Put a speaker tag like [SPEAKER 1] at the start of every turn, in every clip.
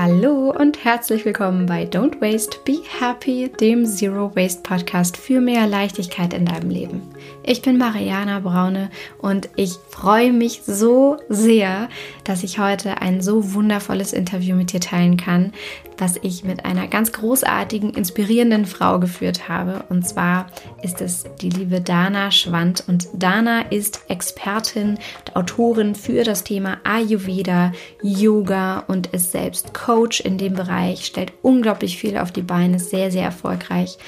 [SPEAKER 1] Hallo und herzlich willkommen bei Don't Waste, Be Happy, dem Zero Waste Podcast für mehr Leichtigkeit in deinem Leben. Ich bin Mariana Braune und ich freue mich so sehr, dass ich heute ein so wundervolles Interview mit dir teilen kann, was ich mit einer ganz großartigen, inspirierenden Frau geführt habe. Und zwar ist es die liebe Dana Schwand. Und Dana ist Expertin und Autorin für das Thema Ayurveda, Yoga und ist selbst Coach in dem Bereich, stellt unglaublich viel auf die Beine, ist sehr, sehr erfolgreich.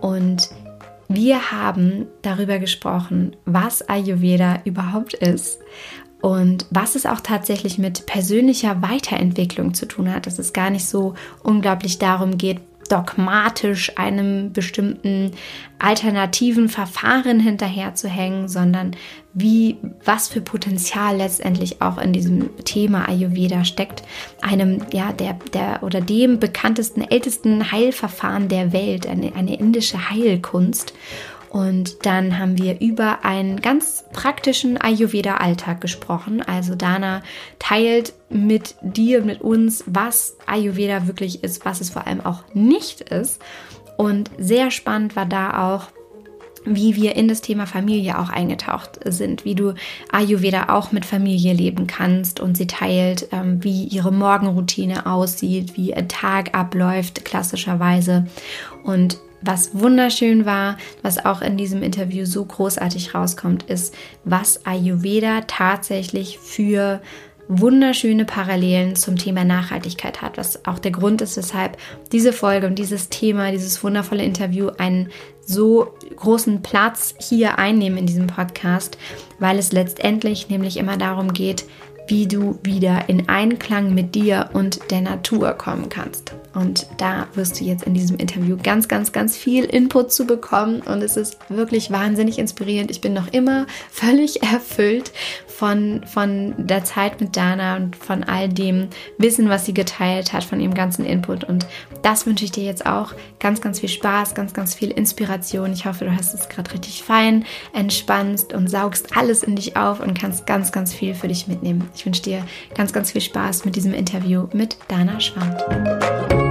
[SPEAKER 1] Und wir haben darüber gesprochen, was Ayurveda überhaupt ist und was es auch tatsächlich mit persönlicher Weiterentwicklung zu tun hat, dass es gar nicht so unglaublich darum geht, dogmatisch einem bestimmten alternativen Verfahren hinterherzuhängen, sondern wie, was für Potenzial letztendlich auch in diesem Thema Ayurveda steckt, einem, ja, der, der oder dem bekanntesten, ältesten Heilverfahren der Welt, eine, eine indische Heilkunst. Und dann haben wir über einen ganz praktischen Ayurveda-Alltag gesprochen. Also Dana teilt mit dir, mit uns, was Ayurveda wirklich ist, was es vor allem auch nicht ist. Und sehr spannend war da auch, wie wir in das Thema Familie auch eingetaucht sind, wie du Ayurveda auch mit Familie leben kannst und sie teilt, ähm, wie ihre Morgenroutine aussieht, wie ein Tag abläuft, klassischerweise. Und was wunderschön war, was auch in diesem Interview so großartig rauskommt, ist, was Ayurveda tatsächlich für wunderschöne Parallelen zum Thema Nachhaltigkeit hat, was auch der Grund ist, weshalb diese Folge und dieses Thema, dieses wundervolle Interview einen so großen Platz hier einnehmen in diesem Podcast, weil es letztendlich nämlich immer darum geht, wie du wieder in Einklang mit dir und der Natur kommen kannst. Und da wirst du jetzt in diesem Interview ganz, ganz, ganz viel Input zu bekommen. Und es ist wirklich wahnsinnig inspirierend. Ich bin noch immer völlig erfüllt von, von der Zeit mit Dana und von all dem Wissen, was sie geteilt hat, von ihrem ganzen Input. Und das wünsche ich dir jetzt auch. Ganz, ganz viel Spaß, ganz, ganz viel Inspiration. Ich hoffe, du hast es gerade richtig fein, entspannst und saugst alles in dich auf und kannst ganz, ganz viel für dich mitnehmen. Ich wünsche dir ganz, ganz viel Spaß mit diesem Interview mit Dana Schwand.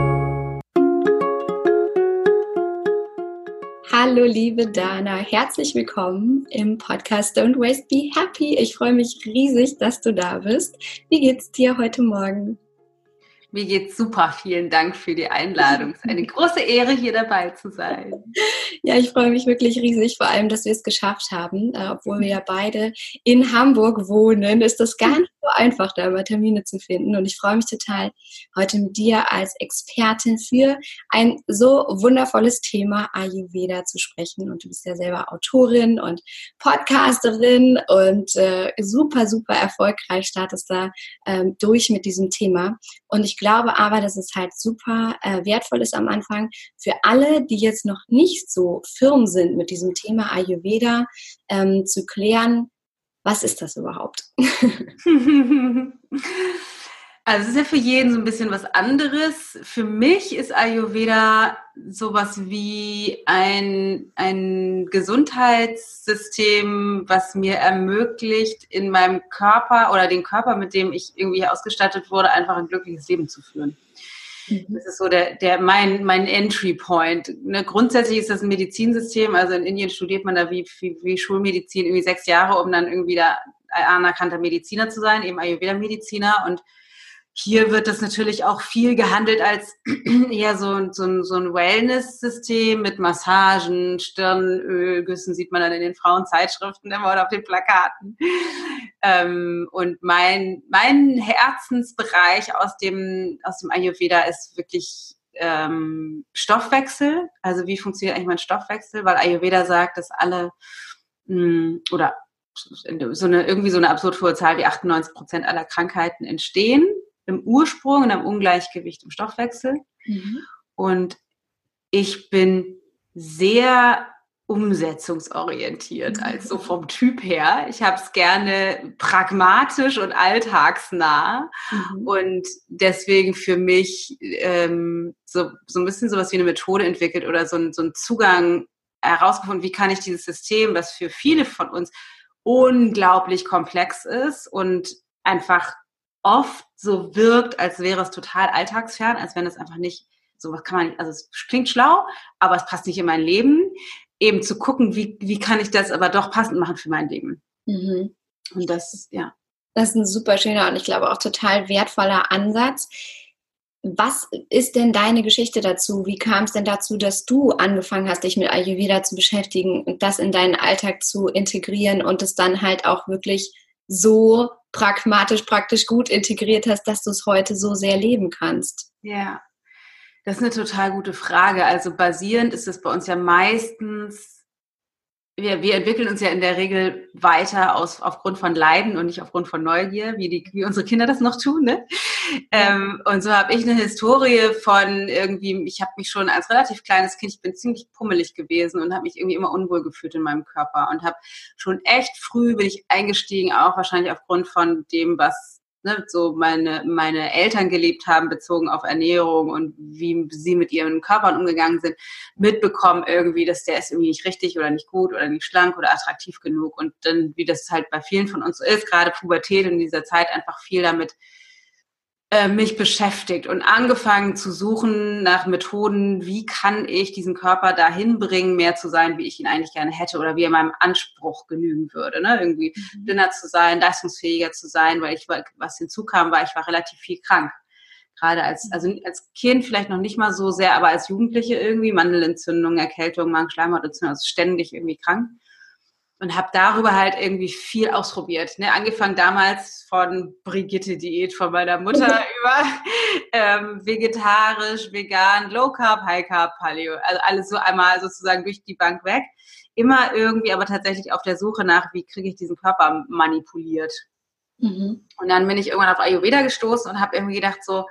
[SPEAKER 1] Hallo, liebe Dana, herzlich willkommen im Podcast Don't Waste Be Happy. Ich freue mich riesig, dass du da bist. Wie geht's dir heute Morgen?
[SPEAKER 2] Mir geht's super. Vielen Dank für die Einladung. Es ist eine große Ehre, hier dabei zu sein.
[SPEAKER 1] Ja, ich freue mich wirklich riesig, vor allem, dass wir es geschafft haben. Äh, obwohl wir ja beide in Hamburg wohnen, ist das gar nicht so einfach, da immer Termine zu finden. Und ich freue mich total, heute mit dir als Expertin für ein so wundervolles Thema Ayurveda zu sprechen. Und du bist ja selber Autorin und Podcasterin und äh, super, super erfolgreich startest da ähm, durch mit diesem Thema. Und ich glaube aber, dass es halt super äh, wertvoll ist am Anfang für alle, die jetzt noch nicht so firm sind mit diesem Thema Ayurveda, ähm, zu klären, was ist das überhaupt?
[SPEAKER 2] Also es ist ja für jeden so ein bisschen was anderes. Für mich ist Ayurveda sowas wie ein, ein Gesundheitssystem, was mir ermöglicht, in meinem Körper oder den Körper, mit dem ich irgendwie ausgestattet wurde, einfach ein glückliches Leben zu führen. Mhm. Das ist so der, der mein, mein Entry Point. Ne, grundsätzlich ist das ein Medizinsystem. Also in Indien studiert man da wie, wie, wie Schulmedizin irgendwie sechs Jahre, um dann irgendwie da anerkannter Mediziner zu sein, eben Ayurveda-Mediziner. Und hier wird das natürlich auch viel gehandelt als eher so, so, so ein Wellness-System mit Massagen, Stirnölgüssen, sieht man dann in den Frauenzeitschriften immer oder auf den Plakaten. Ähm, und mein, mein Herzensbereich aus dem, aus dem Ayurveda ist wirklich ähm, Stoffwechsel. Also wie funktioniert eigentlich mein Stoffwechsel? Weil Ayurveda sagt, dass alle mh, hm, oder so eine, irgendwie so eine absurd hohe Zahl wie 98 Prozent aller Krankheiten entstehen im Ursprung, in einem Ungleichgewicht im Stoffwechsel. Mhm. Und ich bin sehr umsetzungsorientiert, also vom Typ her. Ich habe es gerne pragmatisch und alltagsnah mhm. und deswegen für mich ähm, so, so ein bisschen sowas wie eine Methode entwickelt oder so, ein, so einen Zugang herausgefunden, wie kann ich dieses System, das für viele von uns unglaublich komplex ist und einfach oft so wirkt, als wäre es total alltagsfern, als wenn es einfach nicht, so was kann man nicht, also es klingt schlau, aber es passt nicht in mein Leben. Eben zu gucken, wie, wie kann ich das aber doch passend machen für mein Leben. Mhm. Und das, ja.
[SPEAKER 1] Das ist ein super schöner und ich glaube auch total wertvoller Ansatz. Was ist denn deine Geschichte dazu? Wie kam es denn dazu, dass du angefangen hast, dich mit Ayurveda zu beschäftigen und das in deinen Alltag zu integrieren und es dann halt auch wirklich so pragmatisch, praktisch gut integriert hast, dass du es heute so sehr leben kannst?
[SPEAKER 2] Ja, das ist eine total gute Frage. Also basierend ist es bei uns ja meistens wir, wir entwickeln uns ja in der Regel weiter aus, aufgrund von Leiden und nicht aufgrund von Neugier, wie, die, wie unsere Kinder das noch tun. Ne? Ähm, und so habe ich eine Historie von irgendwie, ich habe mich schon als relativ kleines Kind, ich bin ziemlich pummelig gewesen und habe mich irgendwie immer unwohl gefühlt in meinem Körper und habe schon echt früh bin ich eingestiegen, auch wahrscheinlich aufgrund von dem, was ne, so meine, meine Eltern gelebt haben, bezogen auf Ernährung und wie sie mit ihren Körpern umgegangen sind, mitbekommen irgendwie, dass der ist irgendwie nicht richtig oder nicht gut oder nicht schlank oder attraktiv genug. Und dann, wie das halt bei vielen von uns so ist, gerade Pubertät in dieser Zeit einfach viel damit äh, mich beschäftigt und angefangen zu suchen nach Methoden, wie kann ich diesen Körper dahin bringen, mehr zu sein, wie ich ihn eigentlich gerne hätte oder wie er meinem Anspruch genügen würde. Ne? Irgendwie mhm. dünner zu sein, leistungsfähiger zu sein, weil ich, was hinzukam, war, ich war relativ viel krank. Gerade als, also als Kind vielleicht noch nicht mal so sehr, aber als Jugendliche irgendwie, Mandelentzündung, Erkältung, Magenschleimhautentzündung, also ständig irgendwie krank und habe darüber halt irgendwie viel ausprobiert. Ne? Angefangen damals von Brigitte-Diät von meiner Mutter über ähm, vegetarisch, vegan, Low Carb, High Carb, Paleo. Also alles so einmal sozusagen durch die Bank weg. Immer irgendwie aber tatsächlich auf der Suche nach, wie kriege ich diesen Körper manipuliert. Mhm. Und dann bin ich irgendwann auf Ayurveda gestoßen und habe irgendwie gedacht so,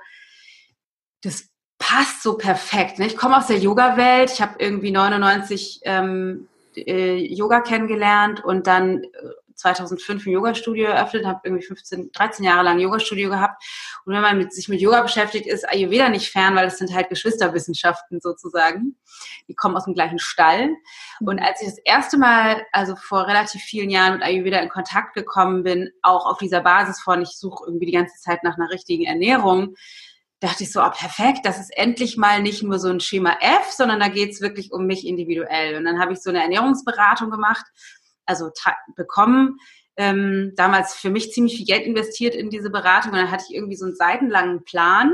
[SPEAKER 2] das passt so perfekt. Ne? Ich komme aus der Yoga-Welt. Ich habe irgendwie 99 ähm, äh, Yoga kennengelernt und dann 2005 äh, ein Yoga-Studio eröffnet, habe irgendwie 15, 13 Jahre lang Yoga-Studio gehabt. Und wenn man mit, sich mit Yoga beschäftigt, ist Ayurveda nicht fern, weil es sind halt Geschwisterwissenschaften sozusagen. Die kommen aus dem gleichen Stall. Und als ich das erste Mal, also vor relativ vielen Jahren mit Ayurveda in Kontakt gekommen bin, auch auf dieser Basis von, ich suche irgendwie die ganze Zeit nach einer richtigen Ernährung, dachte ich so, oh, perfekt, das ist endlich mal nicht nur so ein Schema F, sondern da geht es wirklich um mich individuell. Und dann habe ich so eine Ernährungsberatung gemacht, also bekommen, ähm, damals für mich ziemlich viel Geld investiert in diese Beratung und dann hatte ich irgendwie so einen seitenlangen Plan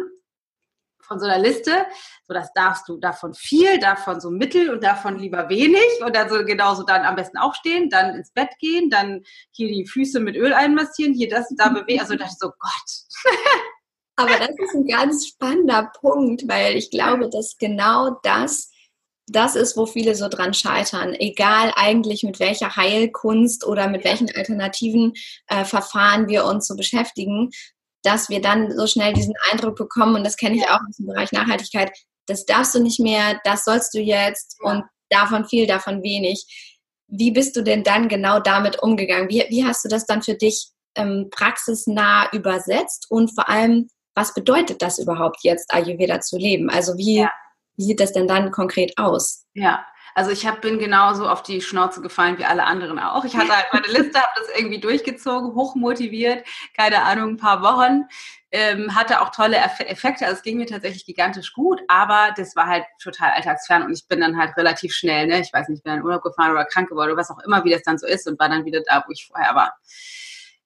[SPEAKER 2] von so einer Liste, so das darfst du davon viel, davon so mittel und davon lieber wenig und dann so genauso dann am besten aufstehen, dann ins Bett gehen, dann hier die Füße mit Öl einmassieren, hier das und da bewegen, also dachte ich so Gott.
[SPEAKER 1] Aber das ist ein ganz spannender Punkt, weil ich glaube, dass genau das das ist, wo viele so dran scheitern. Egal eigentlich mit welcher Heilkunst oder mit welchen alternativen äh, Verfahren wir uns so beschäftigen, dass wir dann so schnell diesen Eindruck bekommen, und das kenne ich auch aus dem Bereich Nachhaltigkeit, das darfst du nicht mehr, das sollst du jetzt und davon viel, davon wenig. Wie bist du denn dann genau damit umgegangen? Wie, wie hast du das dann für dich ähm, praxisnah übersetzt und vor allem, was bedeutet das überhaupt jetzt, Ayurveda zu leben? Also wie, ja. wie sieht das denn dann konkret aus?
[SPEAKER 2] Ja, also ich hab, bin genauso auf die Schnauze gefallen wie alle anderen auch. Ich hatte halt meine Liste, habe das irgendwie durchgezogen, hochmotiviert, keine Ahnung, ein paar Wochen. Ähm, hatte auch tolle Effekte, also es ging mir tatsächlich gigantisch gut, aber das war halt total alltagsfern und ich bin dann halt relativ schnell, ne, ich weiß nicht, bin dann in Urlaub gefahren oder krank geworden oder was auch immer, wie das dann so ist und war dann wieder da, wo ich vorher war.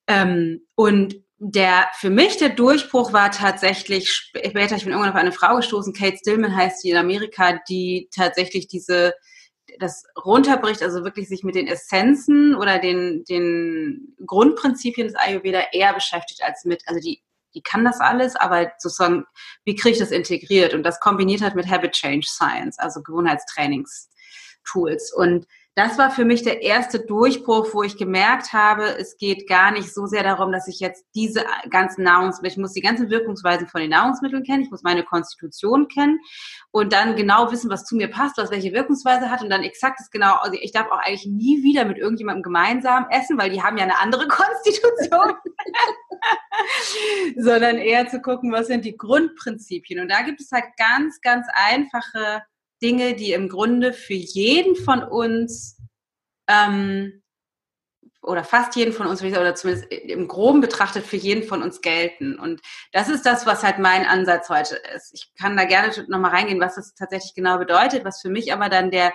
[SPEAKER 2] Ähm, und der für mich der Durchbruch war tatsächlich später, ich bin irgendwann auf eine Frau gestoßen, Kate Stillman heißt sie in Amerika, die tatsächlich diese das runterbricht, also wirklich sich mit den Essenzen oder den, den Grundprinzipien des Ayurveda eher beschäftigt als mit, also die, die kann das alles, aber sozusagen, wie kriege ich das integriert? Und das kombiniert hat mit Habit Change Science, also Gewohnheitstrainings-Tools. Und das war für mich der erste Durchbruch, wo ich gemerkt habe, es geht gar nicht so sehr darum, dass ich jetzt diese ganzen Nahrungsmittel, ich muss die ganzen Wirkungsweisen von den Nahrungsmitteln kennen, ich muss meine Konstitution kennen und dann genau wissen, was zu mir passt, was welche Wirkungsweise hat und dann exakt das genau, also ich darf auch eigentlich nie wieder mit irgendjemandem gemeinsam essen, weil die haben ja eine andere Konstitution, sondern eher zu gucken, was sind die Grundprinzipien. Und da gibt es halt ganz, ganz einfache Dinge, die im Grunde für jeden von uns ähm, oder fast jeden von uns, oder zumindest im Groben betrachtet für jeden von uns gelten. Und das ist das, was halt mein Ansatz heute ist. Ich kann da gerne nochmal reingehen, was das tatsächlich genau bedeutet, was für mich aber dann der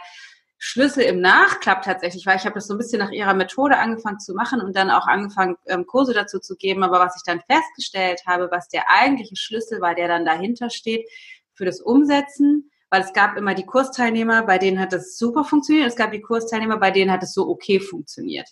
[SPEAKER 2] Schlüssel im Nachklapp tatsächlich war. Ich habe das so ein bisschen nach ihrer Methode angefangen zu machen und dann auch angefangen, ähm, Kurse dazu zu geben. Aber was ich dann festgestellt habe, was der eigentliche Schlüssel war, der dann dahinter steht für das Umsetzen, weil es gab immer die Kursteilnehmer, bei denen hat das super funktioniert. Es gab die Kursteilnehmer, bei denen hat es so okay funktioniert.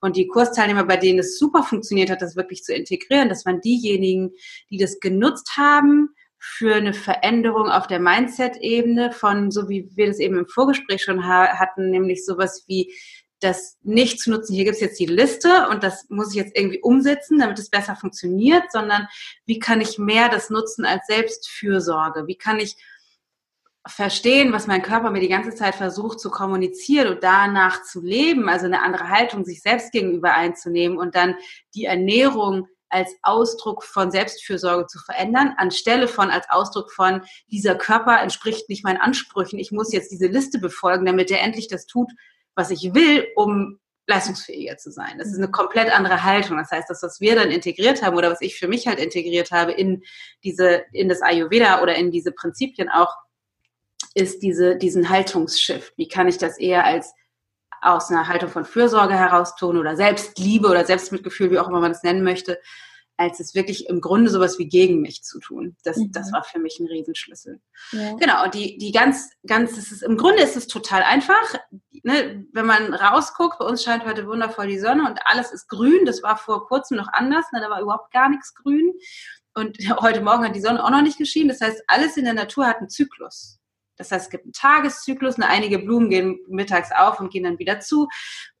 [SPEAKER 2] Und die Kursteilnehmer, bei denen es super funktioniert hat, das wirklich zu integrieren, das waren diejenigen, die das genutzt haben für eine Veränderung auf der Mindset-Ebene von, so wie wir das eben im Vorgespräch schon hatten, nämlich sowas wie das nicht zu nutzen, hier gibt es jetzt die Liste und das muss ich jetzt irgendwie umsetzen, damit es besser funktioniert, sondern wie kann ich mehr das nutzen als Selbstfürsorge? Wie kann ich verstehen, was mein Körper mir die ganze Zeit versucht zu kommunizieren und danach zu leben, also eine andere Haltung sich selbst gegenüber einzunehmen und dann die Ernährung als Ausdruck von Selbstfürsorge zu verändern, anstelle von als Ausdruck von dieser Körper entspricht nicht meinen Ansprüchen, ich muss jetzt diese Liste befolgen, damit er endlich das tut, was ich will, um leistungsfähiger zu sein. Das ist eine komplett andere Haltung. Das heißt, das, was wir dann integriert haben oder was ich für mich halt integriert habe in diese, in das Ayurveda oder in diese Prinzipien auch, ist diese, diesen Haltungsshift. Wie kann ich das eher als aus einer Haltung von Fürsorge heraus tun oder Selbstliebe oder Selbstmitgefühl, wie auch immer man das nennen möchte, als es wirklich im Grunde sowas wie gegen mich zu tun. Das, mhm. das war für mich ein Riesenschlüssel. Ja. Genau, und die, die ganz, ganz, es ist, im Grunde ist es total einfach. Ne, wenn man rausguckt, bei uns scheint heute wundervoll die Sonne und alles ist grün. Das war vor kurzem noch anders, ne, da war überhaupt gar nichts grün. Und heute Morgen hat die Sonne auch noch nicht geschienen. Das heißt, alles in der Natur hat einen Zyklus. Das heißt, es gibt einen Tageszyklus, ne, einige Blumen gehen mittags auf und gehen dann wieder zu.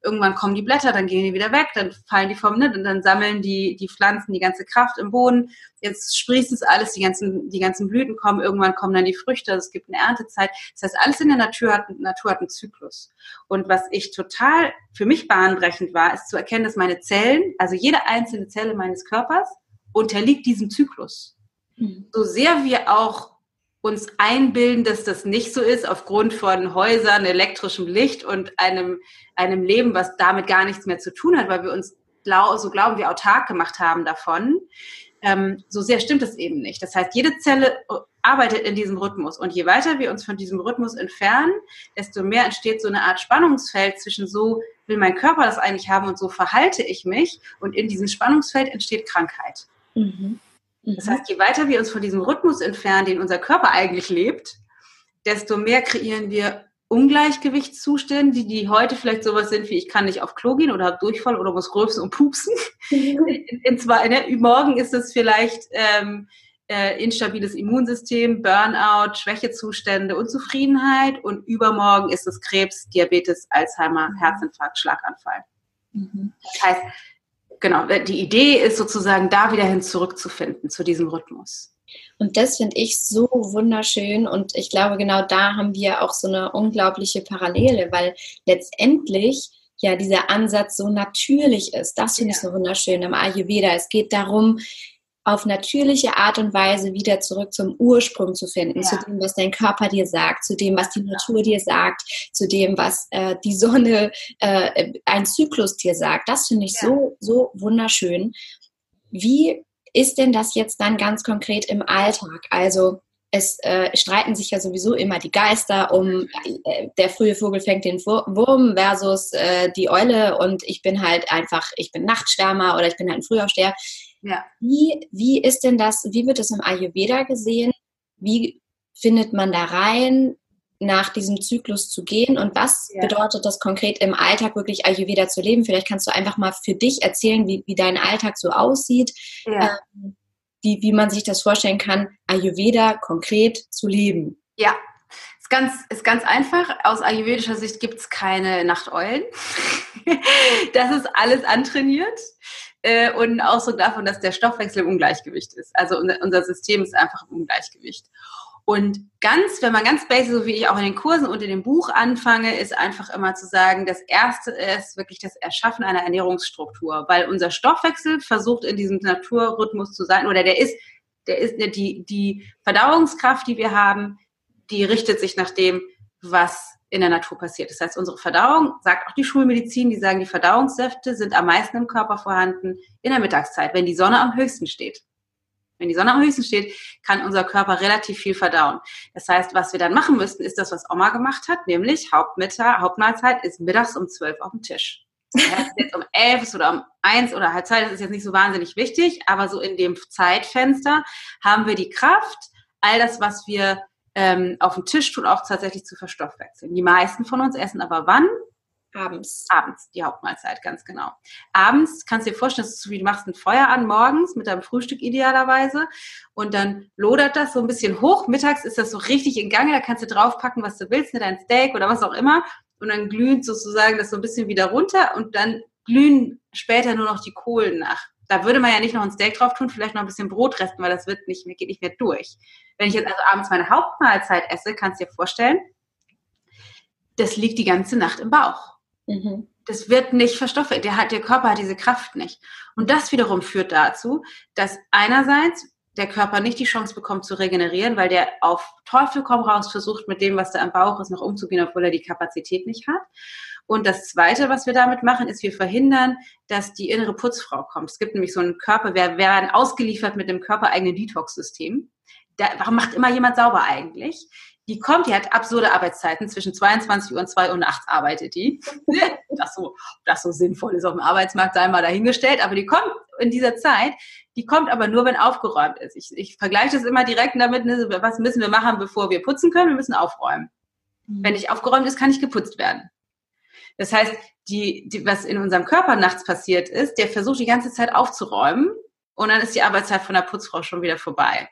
[SPEAKER 2] Irgendwann kommen die Blätter, dann gehen die wieder weg, dann fallen die vom, ne, und dann sammeln die, die Pflanzen die ganze Kraft im Boden. Jetzt sprießt es alles, die ganzen, die ganzen Blüten kommen, irgendwann kommen dann die Früchte, es gibt eine Erntezeit. Das heißt, alles in der Natur hat, Natur hat einen Zyklus. Und was ich total für mich bahnbrechend war, ist zu erkennen, dass meine Zellen, also jede einzelne Zelle meines Körpers, unterliegt diesem Zyklus. Mhm. So sehr wir auch uns einbilden, dass das nicht so ist, aufgrund von Häusern, elektrischem Licht und einem, einem Leben, was damit gar nichts mehr zu tun hat, weil wir uns glaub, so glauben wir autark gemacht haben davon. Ähm, so sehr stimmt es eben nicht. Das heißt, jede Zelle arbeitet in diesem Rhythmus. Und je weiter wir uns von diesem Rhythmus entfernen, desto mehr entsteht so eine Art Spannungsfeld zwischen so will mein Körper das eigentlich haben und so verhalte ich mich. Und in diesem Spannungsfeld entsteht Krankheit. Mhm. Das heißt, je weiter wir uns von diesem Rhythmus entfernen, den unser Körper eigentlich lebt, desto mehr kreieren wir Ungleichgewichtszustände, die, die heute vielleicht sowas sind wie ich kann nicht auf Klo gehen oder habe Durchfall oder muss gröbsen und pupsen. in, in zwei, ne, morgen ist es vielleicht ähm, äh, instabiles Immunsystem, Burnout, Schwächezustände, Unzufriedenheit und übermorgen ist es Krebs, Diabetes, Alzheimer, mhm. Herzinfarkt, Schlaganfall. Mhm. Das heißt, genau, die Idee ist sozusagen da wieder hin zurückzufinden zu diesem Rhythmus.
[SPEAKER 1] Und das finde ich so wunderschön und ich glaube, genau da haben wir auch so eine unglaubliche Parallele, weil letztendlich ja dieser Ansatz so natürlich ist. Das finde ich so wunderschön im Ayurveda. Es geht darum, auf natürliche Art und Weise wieder zurück zum Ursprung zu finden, ja. zu dem, was dein Körper dir sagt, zu dem, was die Natur dir sagt, zu dem, was äh, die Sonne, äh, ein Zyklus dir sagt. Das finde ich ja. so, so wunderschön. Wie ist denn das jetzt dann ganz konkret im Alltag? Also es äh, streiten sich ja sowieso immer die Geister um äh, der frühe Vogel fängt den Wurm versus äh, die Eule und ich bin halt einfach, ich bin Nachtschwärmer oder ich bin halt ein Frühaufsteher. Ja. Wie, wie ist denn das, wie wird das im Ayurveda gesehen? Wie findet man da rein, nach diesem Zyklus zu gehen und was ja. bedeutet das konkret im Alltag wirklich Ayurveda zu leben? Vielleicht kannst du einfach mal für dich erzählen, wie, wie dein Alltag so aussieht, ja. ähm, wie, wie man sich das vorstellen kann, Ayurveda konkret zu leben.
[SPEAKER 2] Ja, ist ganz, ist ganz einfach. Aus ayurvedischer Sicht gibt es keine Nachteulen. das ist alles antrainiert äh, und ein Ausdruck davon, dass der Stoffwechsel im Ungleichgewicht ist. Also unser, unser System ist einfach im Ungleichgewicht. Und ganz, wenn man ganz basic, so wie ich auch in den Kursen und in dem Buch anfange, ist einfach immer zu sagen, das erste ist wirklich das Erschaffen einer Ernährungsstruktur, weil unser Stoffwechsel versucht in diesem Naturrhythmus zu sein oder der ist, der ist die, die Verdauungskraft, die wir haben, die richtet sich nach dem, was in der Natur passiert. Das heißt, unsere Verdauung, sagt auch die Schulmedizin, die sagen, die Verdauungssäfte sind am meisten im Körper vorhanden in der Mittagszeit, wenn die Sonne am höchsten steht. Wenn die Sonne am höchsten steht, kann unser Körper relativ viel verdauen. Das heißt, was wir dann machen müssten, ist das, was Oma gemacht hat, nämlich Hauptmittag, Hauptmahlzeit ist mittags um zwölf auf dem Tisch. Jetzt um elf oder um eins oder halb zwei, das ist jetzt nicht so wahnsinnig wichtig, aber so in dem Zeitfenster haben wir die Kraft, all das, was wir ähm, auf dem Tisch tun, auch tatsächlich zu verstoffwechseln. Die meisten von uns essen aber wann?
[SPEAKER 1] Abends.
[SPEAKER 2] Abends, die Hauptmahlzeit, ganz genau. Abends kannst du dir vorstellen, dass du, wie du machst ein Feuer an morgens mit deinem Frühstück idealerweise und dann lodert das so ein bisschen hoch. Mittags ist das so richtig in Gange, da kannst du draufpacken, was du willst, mit dein Steak oder was auch immer und dann glüht sozusagen das so ein bisschen wieder runter und dann glühen später nur noch die Kohlen nach. Da würde man ja nicht noch ein Steak drauf tun, vielleicht noch ein bisschen Brot resten, weil das wird nicht mehr, geht nicht mehr durch. Wenn ich jetzt also abends meine Hauptmahlzeit esse, kannst du dir vorstellen, das liegt die ganze Nacht im Bauch. Mhm. Das wird nicht verstoffwechselt. Der, hat, der Körper hat diese Kraft nicht. Und das wiederum führt dazu, dass einerseits der Körper nicht die Chance bekommt zu regenerieren, weil der auf Teufel komm raus versucht, mit dem, was da im Bauch ist, noch umzugehen, obwohl er die Kapazität nicht hat. Und das Zweite, was wir damit machen, ist, wir verhindern, dass die innere Putzfrau kommt. Es gibt nämlich so einen Körper, wir werden ausgeliefert mit dem körpereigenen Detox-System. warum macht immer jemand sauber eigentlich? die kommt, die hat absurde Arbeitszeiten, zwischen 22 Uhr und 2 Uhr nachts arbeitet die. das so, das so sinnvoll ist auf dem Arbeitsmarkt, sei mal dahingestellt, aber die kommt in dieser Zeit, die kommt aber nur, wenn aufgeräumt ist. Ich, ich vergleiche das immer direkt damit, ne, was müssen wir machen, bevor wir putzen können? Wir müssen aufräumen. Mhm. Wenn nicht aufgeräumt ist, kann nicht geputzt werden. Das heißt, die, die, was in unserem Körper nachts passiert ist, der versucht die ganze Zeit aufzuräumen und dann ist die Arbeitszeit von der Putzfrau schon wieder vorbei.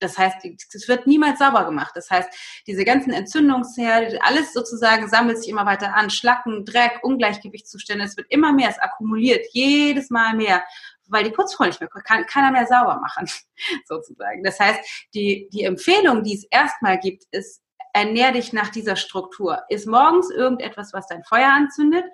[SPEAKER 2] Das heißt, es wird niemals sauber gemacht. Das heißt, diese ganzen Entzündungsherde, alles sozusagen sammelt sich immer weiter an. Schlacken, Dreck, Ungleichgewichtszustände, es wird immer mehr, es akkumuliert jedes Mal mehr, weil die Putzfrau nicht mehr, kann keiner mehr sauber machen, sozusagen. Das heißt, die, die Empfehlung, die es erstmal gibt, ist, ernähr dich nach dieser Struktur. Ist morgens irgendetwas, was dein Feuer anzündet?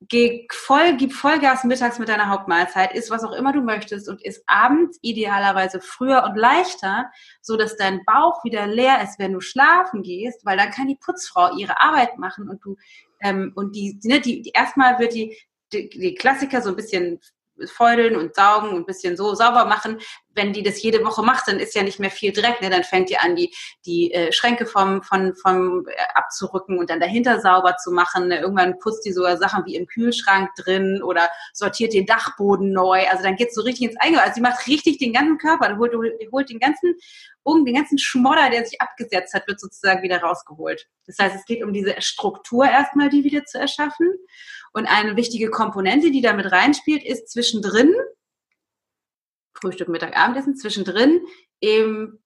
[SPEAKER 2] geh voll, gib Vollgas mittags mit deiner Hauptmahlzeit, isst was auch immer du möchtest und isst abends idealerweise früher und leichter, so dass dein Bauch wieder leer ist, wenn du schlafen gehst, weil dann kann die Putzfrau ihre Arbeit machen und du ähm, und die, ne, die, die erstmal wird die, die, die Klassiker so ein bisschen feudeln und saugen und ein bisschen so sauber machen. Wenn die das jede Woche macht, dann ist ja nicht mehr viel Dreck. Ne? Dann fängt die an, die, die äh, Schränke vom, vom, vom äh, abzurücken und dann dahinter sauber zu machen. Ne? Irgendwann putzt die sogar Sachen wie im Kühlschrank drin oder sortiert den Dachboden neu. Also dann geht's so richtig ins Eingeweiß. Also sie macht richtig den ganzen Körper, holt, holt den ganzen um den ganzen Schmodder, der sich abgesetzt hat, wird sozusagen wieder rausgeholt. Das heißt, es geht um diese Struktur erstmal, die wieder zu erschaffen. Und eine wichtige Komponente, die damit reinspielt, ist zwischendrin, Frühstück, Mittag, Abendessen, zwischendrin eben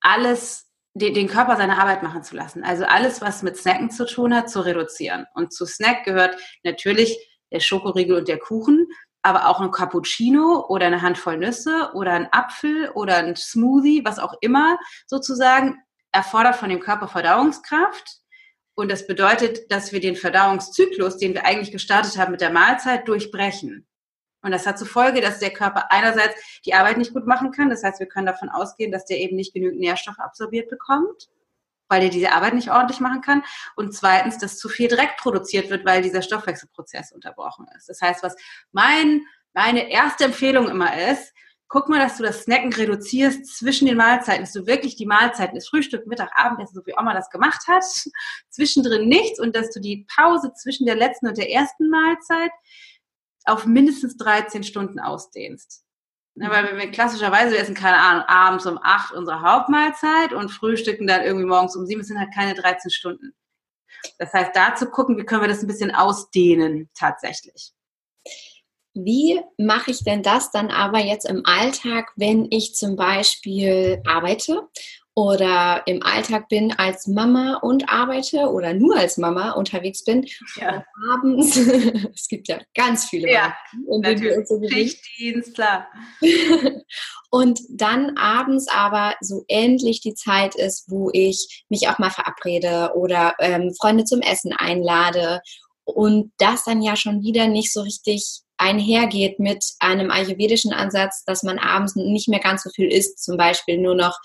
[SPEAKER 2] alles, den, den Körper seine Arbeit machen zu lassen. Also alles, was mit Snacken zu tun hat, zu reduzieren. Und zu Snack gehört natürlich der Schokoriegel und der Kuchen, aber auch ein Cappuccino oder eine Handvoll Nüsse oder ein Apfel oder ein Smoothie, was auch immer sozusagen, erfordert von dem Körper Verdauungskraft und das bedeutet, dass wir den Verdauungszyklus, den wir eigentlich gestartet haben mit der Mahlzeit, durchbrechen. Und das hat zur Folge, dass der Körper einerseits die Arbeit nicht gut machen kann. Das heißt, wir können davon ausgehen, dass der eben nicht genügend Nährstoffe absorbiert bekommt, weil er diese Arbeit nicht ordentlich machen kann. Und zweitens, dass zu viel Dreck produziert wird, weil dieser Stoffwechselprozess unterbrochen ist. Das heißt, was mein, meine erste Empfehlung immer ist, guck mal, dass du das Snacken reduzierst zwischen den Mahlzeiten, dass du wirklich die Mahlzeiten, das Frühstück, Mittag, Abendessen, so wie Oma das gemacht hat, zwischendrin nichts und dass du die Pause zwischen der letzten und der ersten Mahlzeit auf mindestens 13 Stunden ausdehnst. Ja, weil wir klassischerweise wir essen, keine Ahnung, abends um 8 unsere Hauptmahlzeit und frühstücken dann irgendwie morgens um 7, es sind halt keine 13 Stunden. Das heißt, da zu gucken, wie können wir das ein bisschen ausdehnen tatsächlich.
[SPEAKER 1] Wie mache ich denn das dann aber jetzt im Alltag, wenn ich zum Beispiel arbeite oder im Alltag bin als Mama und arbeite oder nur als Mama unterwegs bin ja. abends, es gibt ja ganz viele
[SPEAKER 2] ja, natürlich. So Schichtdienst, klar.
[SPEAKER 1] und dann abends aber so endlich die Zeit ist, wo ich mich auch mal verabrede oder ähm, Freunde zum Essen einlade und das dann ja schon wieder nicht so richtig einhergeht mit einem ayurvedischen Ansatz, dass man abends nicht mehr ganz so viel isst, zum Beispiel nur noch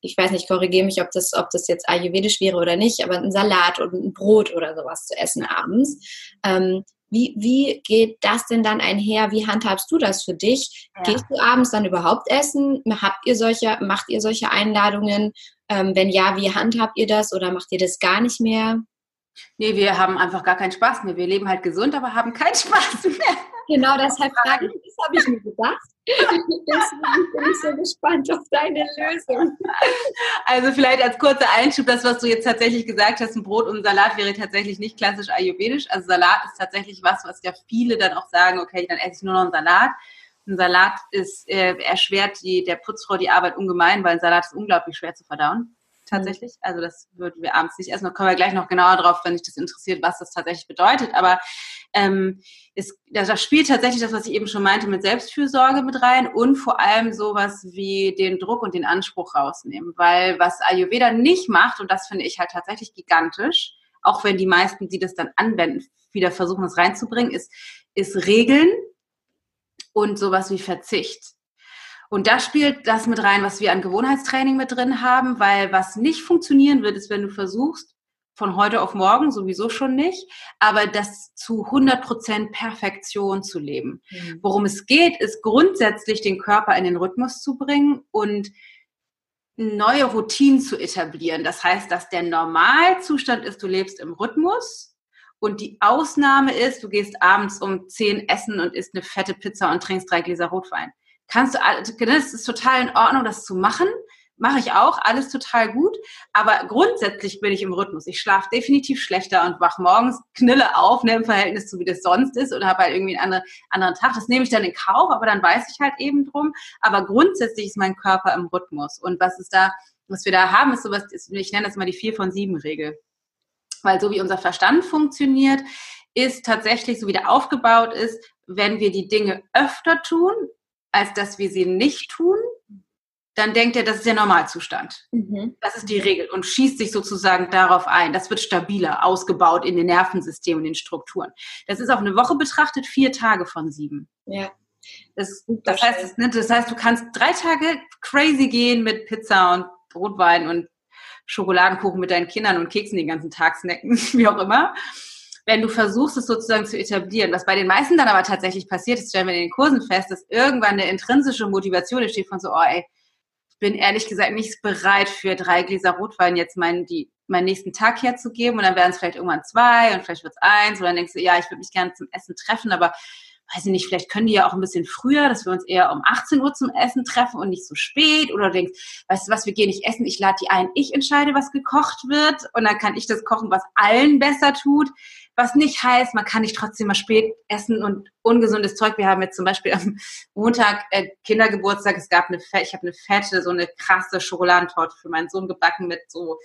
[SPEAKER 1] ich weiß nicht, korrigiere mich, ob das, ob das jetzt ayurvedisch wäre oder nicht, aber ein Salat und ein Brot oder sowas zu essen abends. Ähm, wie, wie geht das denn dann einher? Wie handhabst du das für dich? Ja. Gehst du abends dann überhaupt essen? Habt ihr solche, macht ihr solche Einladungen? Ähm, wenn ja, wie handhabt ihr das oder macht ihr das gar nicht mehr?
[SPEAKER 2] Nee, wir haben einfach gar keinen Spaß mehr. Wir leben halt gesund, aber haben keinen Spaß mehr.
[SPEAKER 1] Genau, deshalb frage ich, das habe ich mir gedacht. Deswegen bin ich so gespannt auf deine Lösung.
[SPEAKER 2] Also vielleicht als kurzer Einschub, das, was du jetzt tatsächlich gesagt hast, ein Brot und ein Salat wäre tatsächlich nicht klassisch ayurvedisch. Also Salat ist tatsächlich was, was ja viele dann auch sagen, okay, dann esse ich nur noch einen Salat. Ein Salat ist, äh, erschwert die, der Putzfrau die Arbeit ungemein, weil ein Salat ist unglaublich schwer zu verdauen tatsächlich. Also das würden wir abends nicht essen. Da kommen wir gleich noch genauer drauf, wenn dich das interessiert, was das tatsächlich bedeutet. Aber ähm, es, da spielt tatsächlich das, was ich eben schon meinte, mit Selbstfürsorge mit rein und vor allem sowas wie den Druck und den Anspruch rausnehmen. Weil was Ayurveda nicht macht, und das finde ich halt tatsächlich gigantisch, auch wenn die meisten, die das dann anwenden, wieder versuchen, es reinzubringen, ist, ist Regeln und sowas wie Verzicht. Und da spielt das mit rein, was wir an Gewohnheitstraining mit drin haben, weil was nicht funktionieren wird, ist, wenn du versuchst, von heute auf morgen sowieso schon nicht, aber das zu 100% Perfektion zu leben. Mhm. Worum es geht, ist grundsätzlich den Körper in den Rhythmus zu bringen und neue Routinen zu etablieren. Das heißt, dass der Normalzustand ist, du lebst im Rhythmus und die Ausnahme ist, du gehst abends um 10 essen und isst eine fette Pizza und trinkst drei Gläser Rotwein kannst du, das ist total in Ordnung, das zu machen. Mache ich auch, alles total gut. Aber grundsätzlich bin ich im Rhythmus. Ich schlafe definitiv schlechter und wach morgens knille auf, ne, im Verhältnis zu wie das sonst ist oder habe halt irgendwie einen anderen, anderen Tag. Das nehme ich dann in Kauf, aber dann weiß ich halt eben drum. Aber grundsätzlich ist mein Körper im Rhythmus. Und was ist da, was wir da haben, ist sowas, ich nenne das mal die vier von sieben Regel. Weil so wie unser Verstand funktioniert, ist tatsächlich, so wie der aufgebaut ist, wenn wir die Dinge öfter tun, als dass wir sie nicht tun, dann denkt er, das ist der Normalzustand. Mhm. Das ist die Regel und schießt sich sozusagen darauf ein. Das wird stabiler, ausgebaut in den Nervensystemen, in den Strukturen. Das ist auf eine Woche betrachtet vier Tage von sieben. Ja. Das, das, heißt, das, ne, das heißt, du kannst drei Tage crazy gehen mit Pizza und Brotwein und Schokoladenkuchen mit deinen Kindern und Keksen den ganzen Tag snacken, wie auch immer wenn du versuchst, es sozusagen zu etablieren. Was bei den meisten dann aber tatsächlich passiert ist, stellen wir in den Kursen fest, dass irgendwann eine intrinsische Motivation entsteht von so, oh ey, ich bin ehrlich gesagt nicht bereit für drei Gläser Rotwein jetzt meinen, die, meinen nächsten Tag herzugeben und dann werden es vielleicht irgendwann zwei und vielleicht wird es eins und dann denkst du, ja, ich würde mich gerne zum Essen treffen, aber weiß ich nicht, vielleicht können die ja auch ein bisschen früher, dass wir uns eher um 18 Uhr zum Essen treffen und nicht so spät. Oder du denkst, weißt du was, wir gehen nicht essen, ich lade die ein, ich entscheide, was gekocht wird und dann kann ich das kochen, was allen besser tut. Was nicht heißt, man kann nicht trotzdem mal spät essen und ungesundes Zeug. Wir haben jetzt zum Beispiel am Montag äh, Kindergeburtstag. Es gab eine, ich habe eine fette, so eine krasse Schokoladentorte für meinen Sohn gebacken mit so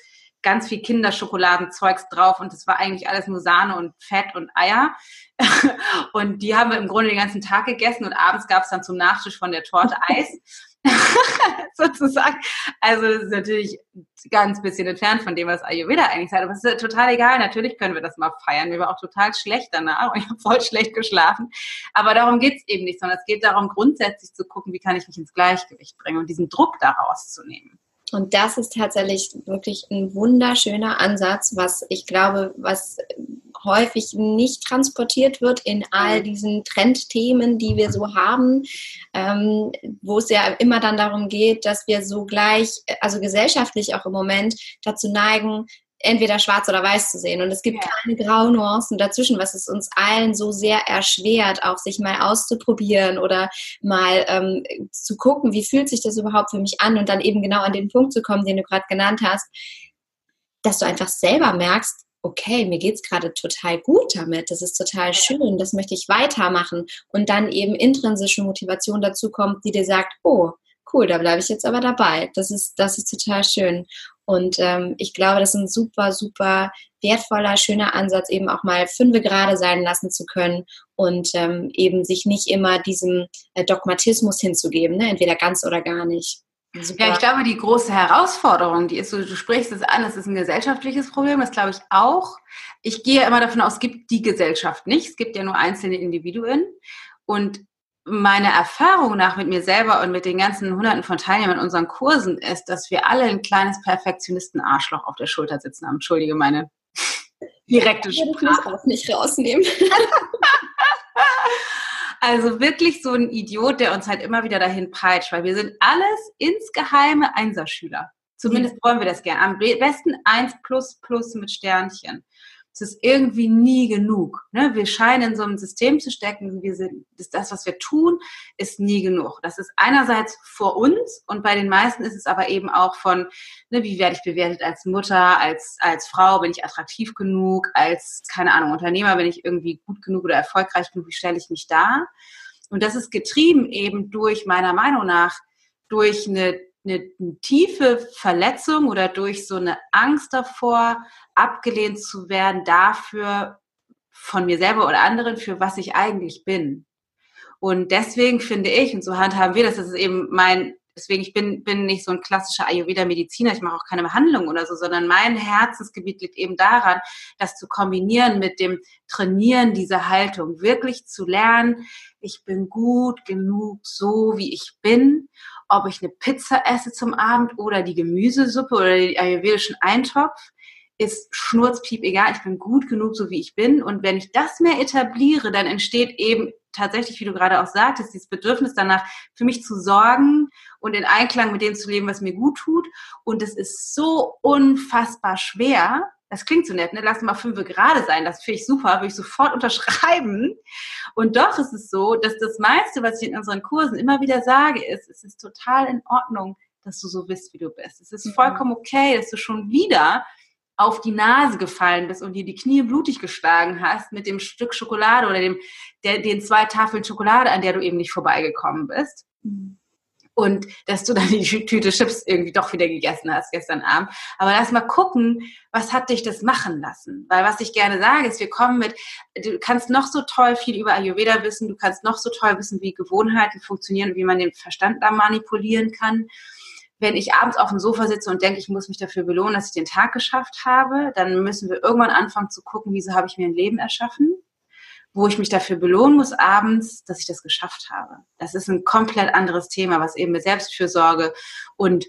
[SPEAKER 2] ganz viel Kinderschokoladenzeugs drauf und das war eigentlich alles nur Sahne und Fett und Eier. und die haben wir im Grunde den ganzen Tag gegessen und abends gab es dann zum Nachtisch von der Torte Eis. sozusagen. Also das ist natürlich ganz bisschen entfernt von dem, was Ayurveda eigentlich sagt. Aber es ist total egal. Natürlich können wir das mal feiern. Wir waren auch total schlecht danach und ich habe voll schlecht geschlafen. Aber darum geht's eben nicht, sondern es geht darum, grundsätzlich zu gucken, wie kann ich mich ins Gleichgewicht bringen und diesen Druck daraus zu nehmen.
[SPEAKER 1] Und das ist tatsächlich wirklich ein wunderschöner Ansatz, was ich glaube, was häufig nicht transportiert wird in all diesen Trendthemen, die wir so haben, ähm, wo es ja immer dann darum geht, dass wir so gleich, also gesellschaftlich auch im Moment dazu neigen, entweder schwarz oder weiß zu sehen. Und es gibt ja. keine grauen Nuancen dazwischen, was es uns allen so sehr erschwert, auch sich mal auszuprobieren oder mal ähm, zu gucken, wie fühlt sich das überhaupt für mich an und dann eben genau an den Punkt zu kommen, den du gerade genannt hast, dass du einfach selber merkst, okay, mir geht es gerade total gut damit, das ist total schön, das möchte ich weitermachen und dann eben intrinsische Motivation dazu kommt, die dir sagt, oh, cool, da bleibe ich jetzt aber dabei. Das ist, das ist total schön. Und ähm, ich glaube, das ist ein super, super wertvoller, schöner Ansatz, eben auch mal fünfe gerade sein lassen zu können und ähm, eben sich nicht immer diesem äh, Dogmatismus hinzugeben, ne? entweder ganz oder gar nicht.
[SPEAKER 2] Super. Ja, ich glaube, die große Herausforderung, die ist so, du sprichst es an, das ist ein gesellschaftliches Problem, das glaube ich auch. Ich gehe immer davon aus, es gibt die Gesellschaft nicht, es gibt ja nur einzelne Individuen und meine Erfahrung nach mit mir selber und mit den ganzen Hunderten von Teilnehmern in unseren Kursen ist, dass wir alle ein kleines Perfektionisten-Arschloch auf der Schulter sitzen haben. Entschuldige meine direkte Sprache.
[SPEAKER 1] Ich nicht rausnehmen.
[SPEAKER 2] also wirklich so ein Idiot, der uns halt immer wieder dahin peitscht, weil wir sind alles insgeheime Einserschüler. Zumindest wollen wir das gerne. Am besten 1 plus plus mit Sternchen es ist irgendwie nie genug. Ne? Wir scheinen in so einem System zu stecken, wir sind, das, was wir tun, ist nie genug. Das ist einerseits vor uns und bei den meisten ist es aber eben auch von, ne, wie werde ich bewertet als Mutter, als, als Frau, bin ich attraktiv genug, als, keine Ahnung, Unternehmer, bin ich irgendwie gut genug oder erfolgreich genug, wie stelle ich mich da? Und das ist getrieben eben durch, meiner Meinung nach, durch eine eine, tiefe Verletzung oder durch so eine Angst davor, abgelehnt zu werden dafür von mir selber oder anderen, für was ich eigentlich bin. Und deswegen finde ich, und so handhaben wir das, das ist eben mein, deswegen ich bin, bin nicht so ein klassischer Ayurveda-Mediziner, ich mache auch keine Behandlung oder so, sondern mein Herzensgebiet liegt eben daran, das zu kombinieren mit dem Trainieren dieser Haltung, wirklich zu lernen, ich bin gut genug so, wie ich bin ob ich eine Pizza esse zum Abend oder die Gemüsesuppe oder den ayurvedischen Eintopf, ist schnurzpiep egal. Ich bin gut genug, so wie ich bin. Und wenn ich das mehr etabliere, dann entsteht eben tatsächlich, wie du gerade auch sagtest, dieses Bedürfnis danach, für mich zu sorgen und in Einklang mit dem zu leben, was mir gut tut. Und es ist so unfassbar schwer, das klingt so nett, ne? Lass mal fünf gerade sein. Das finde ich super, würde ich sofort unterschreiben. Und doch ist es so, dass das meiste, was ich in unseren Kursen immer wieder sage, ist, es ist total in Ordnung, dass du so bist, wie du bist. Es ist mhm. vollkommen okay, dass du schon wieder auf die Nase gefallen bist und dir die Knie blutig geschlagen hast mit dem Stück Schokolade oder dem, der, den zwei Tafeln Schokolade, an der du eben nicht vorbeigekommen bist. Mhm und dass du dann die Tüte Chips irgendwie doch wieder gegessen hast gestern Abend. Aber lass mal gucken, was hat dich das machen lassen? Weil was ich gerne sage, ist, wir kommen mit, du kannst noch so toll viel über Ayurveda wissen, du kannst noch so toll wissen, wie Gewohnheiten funktionieren und wie man den Verstand da manipulieren kann. Wenn ich abends auf dem Sofa sitze und denke, ich muss mich dafür belohnen, dass ich den Tag geschafft habe, dann müssen wir irgendwann anfangen zu gucken, wieso habe ich mir ein Leben erschaffen? Wo ich mich dafür belohnen muss abends, dass ich das geschafft habe. Das ist ein komplett anderes Thema, was eben mit Selbstfürsorge und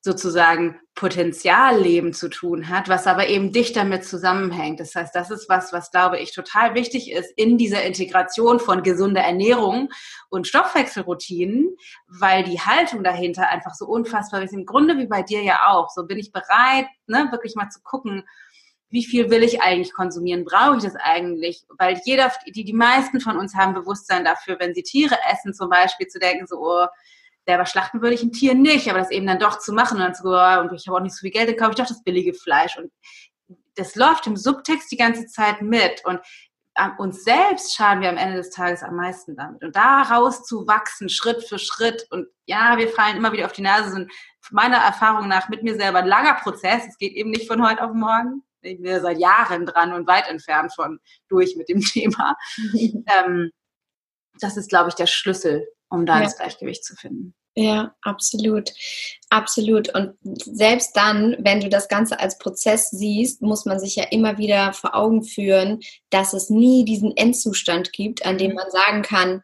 [SPEAKER 2] sozusagen Potenzialleben zu tun hat, was aber eben dicht damit zusammenhängt. Das heißt, das ist was, was glaube ich total wichtig ist in dieser Integration von gesunder Ernährung und Stoffwechselroutinen, weil die Haltung dahinter einfach so unfassbar ist. Im Grunde wie bei dir ja auch. So bin ich bereit, ne, wirklich mal zu gucken, wie viel will ich eigentlich konsumieren? Brauche ich das eigentlich? Weil jeder, die, die meisten von uns haben Bewusstsein dafür, wenn sie Tiere essen, zum Beispiel zu denken, so, oh, selber schlachten würde ich ein Tier nicht, aber das eben dann doch zu machen und dann zu oh, und ich habe auch nicht so viel Geld, dann kaufe ich doch das billige Fleisch. Und das läuft im Subtext die ganze Zeit mit. Und uns selbst schaden wir am Ende des Tages am meisten damit. Und daraus zu wachsen, Schritt für Schritt. Und ja, wir fallen immer wieder auf die Nase, sind meiner Erfahrung nach mit mir selber ein langer Prozess. Es geht eben nicht von heute auf morgen ich bin ja seit Jahren dran und weit entfernt von durch mit dem Thema. ähm, das ist, glaube ich, der Schlüssel, um da ja. das Gleichgewicht zu finden.
[SPEAKER 1] Ja, absolut. Absolut. Und selbst dann, wenn du das Ganze als Prozess siehst, muss man sich ja immer wieder vor Augen führen, dass es nie diesen Endzustand gibt, an dem mhm. man sagen kann,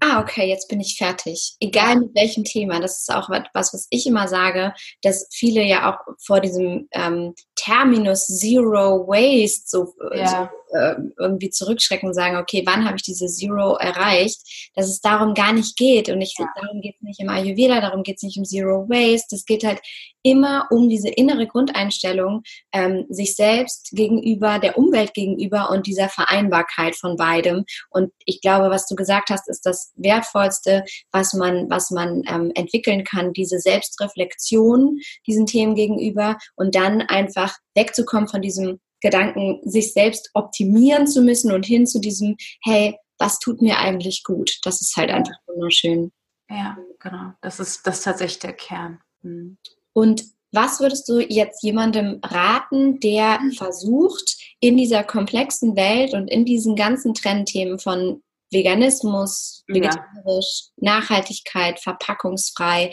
[SPEAKER 1] ah, okay, jetzt bin ich fertig. Egal mit welchem Thema. Das ist auch was, was ich immer sage, dass viele ja auch vor diesem ähm, Terminus Zero Waste so, ja. so äh, irgendwie zurückschrecken und sagen, okay, wann habe ich diese Zero erreicht? Dass es darum gar nicht geht. Und ich ja. darum geht es nicht im Ayurveda, darum geht es nicht um Zero Waste. Es geht halt immer um diese innere Grundeinstellung, ähm, sich selbst gegenüber, der Umwelt gegenüber und dieser Vereinbarkeit von beidem. Und ich glaube, was du gesagt hast, ist das Wertvollste, was man, was man ähm, entwickeln kann, diese Selbstreflexion diesen Themen gegenüber und dann einfach wegzukommen von diesem Gedanken, sich selbst optimieren zu müssen und hin zu diesem, hey, was tut mir eigentlich gut? Das ist halt einfach wunderschön.
[SPEAKER 2] Ja, genau. Das ist, das ist tatsächlich der Kern.
[SPEAKER 1] Mhm. Und was würdest du jetzt jemandem raten, der versucht, in dieser komplexen Welt und in diesen ganzen Trendthemen von Veganismus, vegetarisch, ja. Nachhaltigkeit, verpackungsfrei,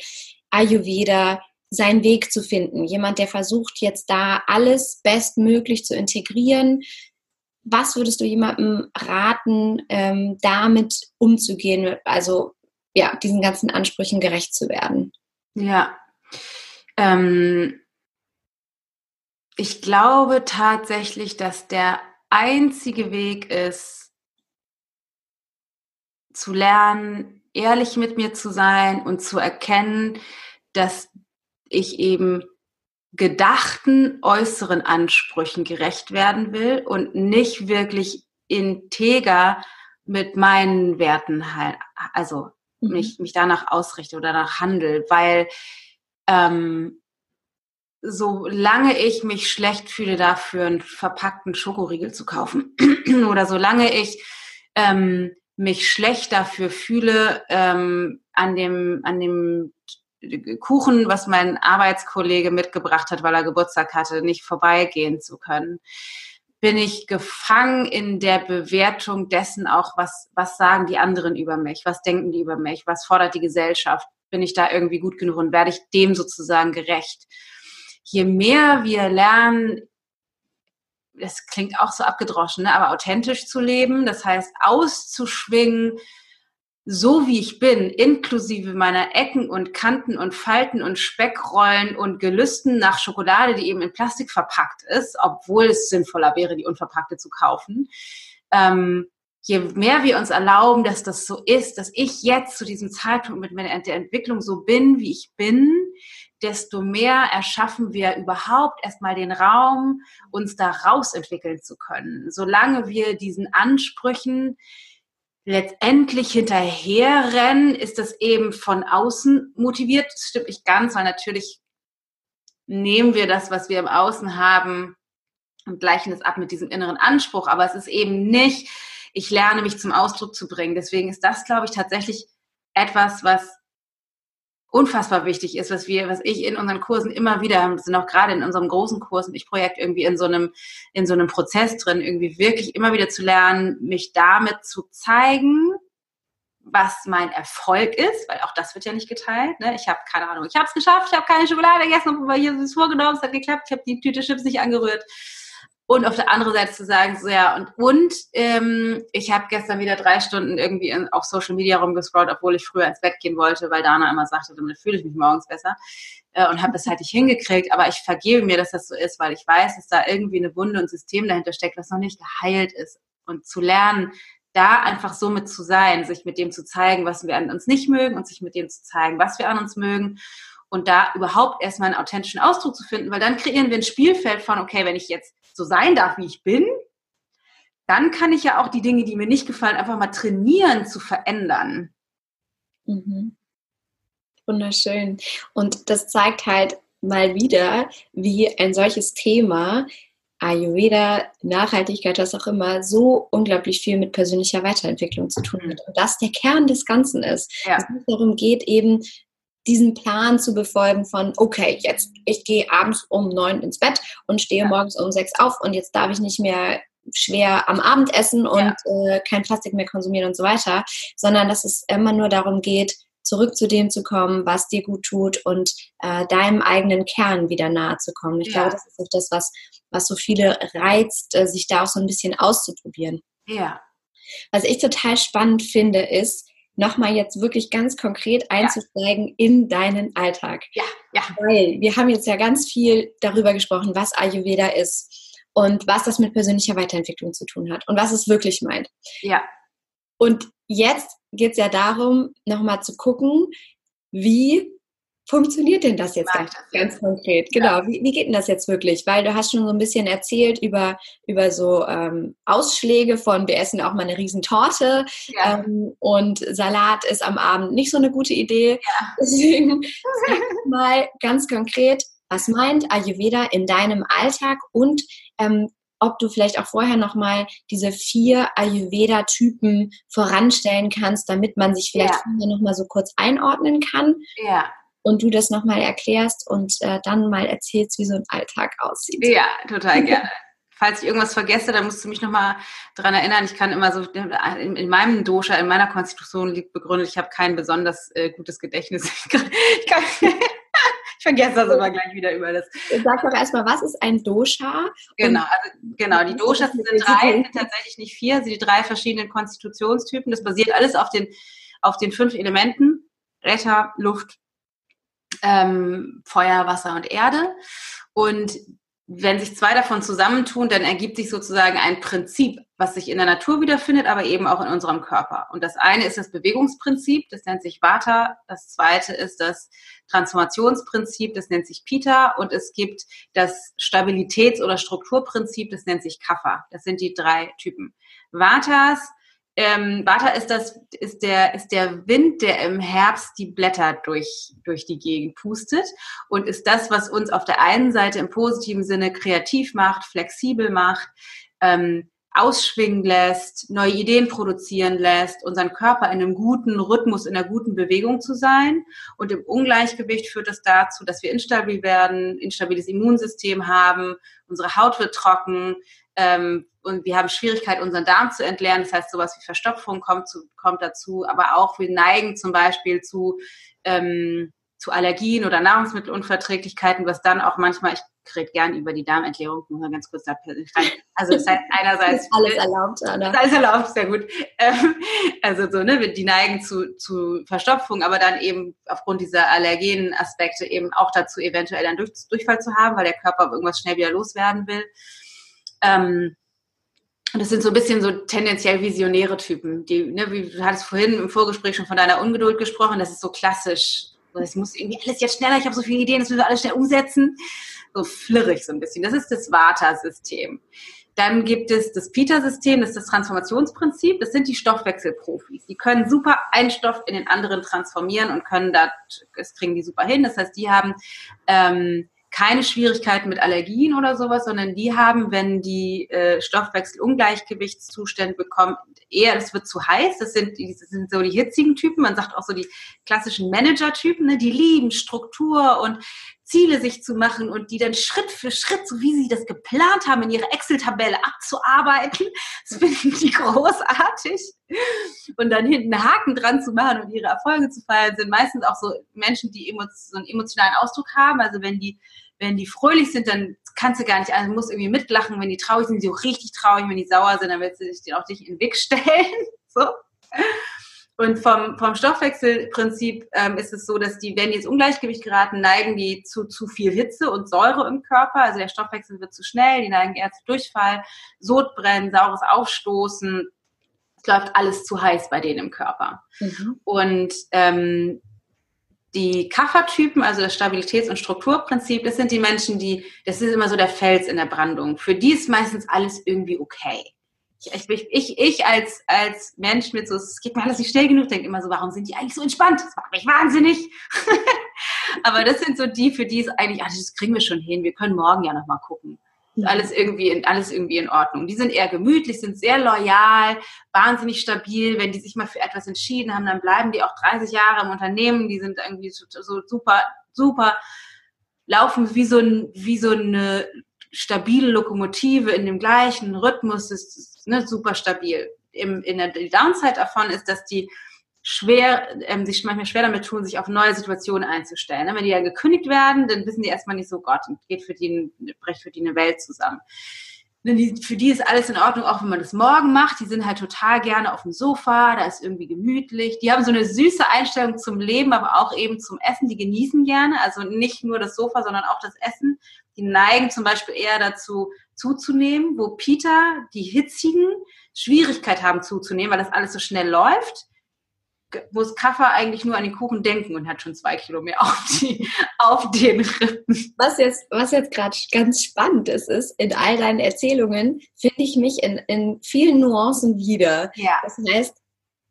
[SPEAKER 1] Ayurveda, seinen Weg zu finden. Jemand, der versucht jetzt da alles bestmöglich zu integrieren. was würdest du jemandem raten, ähm, damit umzugehen, also ja, diesen ganzen Ansprüchen gerecht zu werden?
[SPEAKER 2] Ja. Ähm, ich glaube tatsächlich, dass der einzige Weg ist, zu lernen, ehrlich mit mir zu sein und zu erkennen, dass ich eben gedachten äußeren Ansprüchen gerecht werden will und nicht wirklich integer mit meinen Werten halt, also mhm. mich, mich danach ausrichte oder danach handle, weil ähm, solange ich mich schlecht fühle, dafür einen verpackten Schokoriegel zu kaufen oder solange ich ähm, mich schlecht dafür fühle, ähm, an dem, an dem Kuchen, was mein Arbeitskollege mitgebracht hat, weil er Geburtstag hatte, nicht vorbeigehen zu können, bin ich gefangen in der Bewertung dessen auch, was, was sagen die anderen über mich, was denken die über mich, was fordert die Gesellschaft, bin ich da irgendwie gut genug und werde ich dem sozusagen gerecht. Je mehr wir lernen, das klingt auch so abgedroschen, ne? aber authentisch zu leben, das heißt auszuschwingen, so wie ich bin, inklusive meiner Ecken und Kanten und Falten und Speckrollen und Gelüsten nach Schokolade, die eben in Plastik verpackt ist, obwohl es sinnvoller wäre, die unverpackte zu kaufen. Ähm, je mehr wir uns erlauben, dass das so ist, dass ich jetzt zu diesem Zeitpunkt mit meiner Entwicklung so bin, wie ich bin, desto mehr erschaffen wir überhaupt erstmal den Raum, uns da rausentwickeln zu können. Solange wir diesen Ansprüchen letztendlich hinterherrennen, ist das eben von außen motiviert. Das stimmt nicht ganz, weil natürlich nehmen wir das, was wir im Außen haben und gleichen es ab mit diesem inneren Anspruch. Aber es ist eben nicht, ich lerne mich zum Ausdruck zu bringen. Deswegen ist das, glaube ich, tatsächlich etwas, was unfassbar wichtig ist, was wir, was ich in unseren Kursen immer wieder, sind auch gerade in unserem großen Kurs und ich Projekt irgendwie in so einem, in so einem Prozess drin, irgendwie wirklich immer wieder zu lernen, mich damit zu zeigen, was mein Erfolg ist, weil auch das wird ja nicht geteilt. Ne? Ich habe keine Ahnung, ich habe es geschafft, ich habe keine Schokolade gegessen, aber hier ist es vorgenommen, es hat geklappt, ich habe die Tüte Chips nicht angerührt. Und auf der anderen Seite zu sagen, so ja, und, und ähm, ich habe gestern wieder drei Stunden irgendwie in, auf Social Media rumgescrollt, obwohl ich früher ins Bett gehen wollte, weil Dana immer sagte, damit fühle ich mich morgens besser. Äh, und habe das halt nicht hingekriegt, aber ich vergebe mir, dass das so ist, weil ich weiß, dass da irgendwie eine Wunde und System dahinter steckt, was noch nicht geheilt ist. Und zu lernen, da einfach so mit zu sein, sich mit dem zu zeigen, was wir an uns nicht mögen und sich mit dem zu zeigen, was wir an uns mögen und da überhaupt erstmal einen authentischen Ausdruck zu finden, weil dann kreieren wir ein Spielfeld von, okay, wenn ich jetzt so sein darf, wie ich bin, dann kann ich ja auch die Dinge, die mir nicht gefallen, einfach mal trainieren zu verändern.
[SPEAKER 1] Mhm. Wunderschön. Und das zeigt halt mal wieder, wie ein solches Thema, Ayurveda, Nachhaltigkeit, was auch immer, so unglaublich viel mit persönlicher Weiterentwicklung zu tun hat. Und das der Kern des Ganzen ist. Ja. Es darum geht, eben diesen Plan zu befolgen von, okay, jetzt, ich gehe abends um neun ins Bett und stehe ja. morgens um sechs auf und jetzt darf ich nicht mehr schwer am Abend essen und ja. äh, kein Plastik mehr konsumieren und so weiter, sondern dass es immer nur darum geht, zurück zu dem zu kommen, was dir gut tut und äh, deinem eigenen Kern wieder nahe zu kommen. Ich ja. glaube, das ist auch das, was, was so viele reizt, äh, sich da auch so ein bisschen auszuprobieren.
[SPEAKER 2] Ja.
[SPEAKER 1] Was ich total spannend finde, ist, nochmal jetzt wirklich ganz konkret einzusteigen ja. in deinen Alltag.
[SPEAKER 2] Ja, ja.
[SPEAKER 1] Weil wir haben jetzt ja ganz viel darüber gesprochen, was Ayurveda ist und was das mit persönlicher Weiterentwicklung zu tun hat und was es wirklich meint.
[SPEAKER 2] Ja.
[SPEAKER 1] Und jetzt geht es ja darum, nochmal zu gucken, wie funktioniert denn das jetzt ganz, ganz konkret? Genau, ja. wie, wie, geht denn das jetzt wirklich? Weil du hast schon so ein bisschen erzählt über, über so ähm, Ausschläge von, wir essen auch mal eine Riesentorte ja. ähm, und Salat ist am Abend nicht so eine gute Idee. Ja. Deswegen sag mal ganz konkret, was meint Ayurveda in deinem Alltag und ähm, ob du vielleicht auch vorher nochmal diese vier Ayurveda-Typen voranstellen kannst, damit man sich vielleicht ja. nochmal so kurz einordnen kann.
[SPEAKER 2] Ja
[SPEAKER 1] und du das nochmal erklärst und äh, dann mal erzählst, wie so ein Alltag aussieht.
[SPEAKER 2] Ja, total gerne. Falls ich irgendwas vergesse, dann musst du mich nochmal daran erinnern. Ich kann immer so, in, in meinem Dosha, in meiner Konstitution liegt begründet, ich habe kein besonders äh, gutes Gedächtnis. Ich, kann, ich, kann, ich vergesse das immer gleich wieder über das.
[SPEAKER 1] Sag doch erstmal, was ist ein Dosha?
[SPEAKER 2] Genau, also, genau, die Doshas sind drei, sind tatsächlich nicht vier, sind die drei verschiedenen Konstitutionstypen. Das basiert alles auf den, auf den fünf Elementen, Äther, Luft, ähm, Feuer, Wasser und Erde. Und wenn sich zwei davon zusammentun, dann ergibt sich sozusagen ein Prinzip, was sich in der Natur wiederfindet, aber eben auch in unserem Körper. Und das eine ist das Bewegungsprinzip, das nennt sich Vata. Das zweite ist das Transformationsprinzip, das nennt sich Pita. Und es gibt das Stabilitäts- oder Strukturprinzip, das nennt sich Kapha. Das sind die drei Typen. Vatas ähm, Vata ist das, ist der, ist der Wind, der im Herbst die Blätter durch, durch die Gegend pustet und ist das, was uns auf der einen Seite im positiven Sinne kreativ macht, flexibel macht, ähm, ausschwingen lässt, neue Ideen produzieren lässt, unseren Körper in einem guten Rhythmus, in einer guten Bewegung zu sein. Und im Ungleichgewicht führt das dazu, dass wir instabil werden, instabiles Immunsystem haben, unsere Haut wird trocken, ähm, und wir haben Schwierigkeit, unseren Darm zu entleeren. Das heißt, sowas wie Verstopfung kommt, zu, kommt dazu. Aber auch wir neigen zum Beispiel zu, ähm, zu Allergien oder Nahrungsmittelunverträglichkeiten, was dann auch manchmal, ich rede gern über die Darmentleerung, nur ganz kurz da rein. Also das heißt einerseits...
[SPEAKER 1] alles erlaubt,
[SPEAKER 2] oder? Alles erlaubt, sehr gut. Ähm, also so, ne, die neigen zu, zu Verstopfung, aber dann eben aufgrund dieser allergenen Aspekte eben auch dazu, eventuell dann Durch, Durchfall zu haben, weil der Körper irgendwas schnell wieder loswerden will. Ähm, das sind so ein bisschen so tendenziell visionäre Typen, die, ne, wie du hattest vorhin im Vorgespräch schon von deiner Ungeduld gesprochen, das ist so klassisch. Es muss irgendwie alles jetzt schneller, ich habe so viele Ideen, das müssen wir alles schnell umsetzen. So flirrig so ein bisschen. Das ist das Vata-System. Dann gibt es das Pita-System, das ist das Transformationsprinzip. Das sind die Stoffwechselprofis. Die können super einen Stoff in den anderen transformieren und können das, das kriegen die super hin. Das heißt, die haben ähm, keine Schwierigkeiten mit Allergien oder sowas, sondern die haben, wenn die äh, Stoffwechselungleichgewichtszustände bekommen, eher, es wird zu heiß. Das sind, das sind so die hitzigen Typen. Man sagt auch so die klassischen Manager-Typen, ne? die lieben Struktur und Ziele sich zu machen und die dann Schritt für Schritt, so wie sie das geplant haben, in ihre Excel-Tabelle abzuarbeiten. Das finden die großartig. Und dann hinten Haken dran zu machen und ihre Erfolge zu feiern, sind meistens auch so Menschen, die so einen emotionalen Ausdruck haben. Also wenn die wenn die fröhlich sind, dann kannst du gar nicht, also musst irgendwie mitlachen. Wenn die traurig sind, sind sie auch richtig traurig. Wenn die sauer sind, dann willst du dich auch dich in den Weg stellen. so. Und vom, vom Stoffwechselprinzip ähm, ist es so, dass die, wenn die ins Ungleichgewicht geraten, neigen die zu zu viel Hitze und Säure im Körper. Also der Stoffwechsel wird zu schnell, die neigen eher zu Durchfall, Sodbrennen, saures Aufstoßen. Es läuft alles zu heiß bei denen im Körper. Mhm. Und ähm, die Kaffertypen, also das Stabilitäts- und Strukturprinzip, das sind die Menschen, die, das ist immer so der Fels in der Brandung. Für die ist meistens alles irgendwie okay. Ich, ich, ich, ich als, als Mensch mit so, es geht mir alles nicht schnell genug, denke immer so, warum sind die eigentlich so entspannt? Das macht mich wahnsinnig. Aber das sind so die, für die es eigentlich, ach, das kriegen wir schon hin, wir können morgen ja nochmal gucken. Ist alles irgendwie, in, alles irgendwie in Ordnung. Die sind eher gemütlich, sind sehr loyal, wahnsinnig stabil. Wenn die sich mal für etwas entschieden haben, dann bleiben die auch 30 Jahre im Unternehmen. Die sind irgendwie so, so super, super, laufen wie so, ein, wie so eine stabile Lokomotive in dem gleichen Rhythmus. Das ist ne, super stabil. Im, in der, die Downside davon ist, dass die schwer, ähm, sich manchmal schwer damit tun, sich auf neue Situationen einzustellen. Wenn die ja gekündigt werden, dann wissen die erstmal nicht so, Gott, geht für die, bricht für die eine Welt zusammen. Für die ist alles in Ordnung, auch wenn man das morgen macht. Die sind halt total gerne auf dem Sofa, da ist irgendwie gemütlich. Die haben so eine süße Einstellung zum Leben, aber auch eben zum Essen. Die genießen gerne, also nicht nur das Sofa, sondern auch das Essen. Die neigen zum Beispiel eher dazu, zuzunehmen, wo Peter, die Hitzigen, Schwierigkeit haben zuzunehmen, weil das alles so schnell läuft muss Kaffer eigentlich nur an den Kuchen denken und hat schon zwei Kilo mehr auf, die, auf den Rippen.
[SPEAKER 1] Was jetzt, was jetzt gerade ganz spannend ist, ist, in all deinen Erzählungen finde ich mich in, in vielen Nuancen wieder. Ja. Das heißt,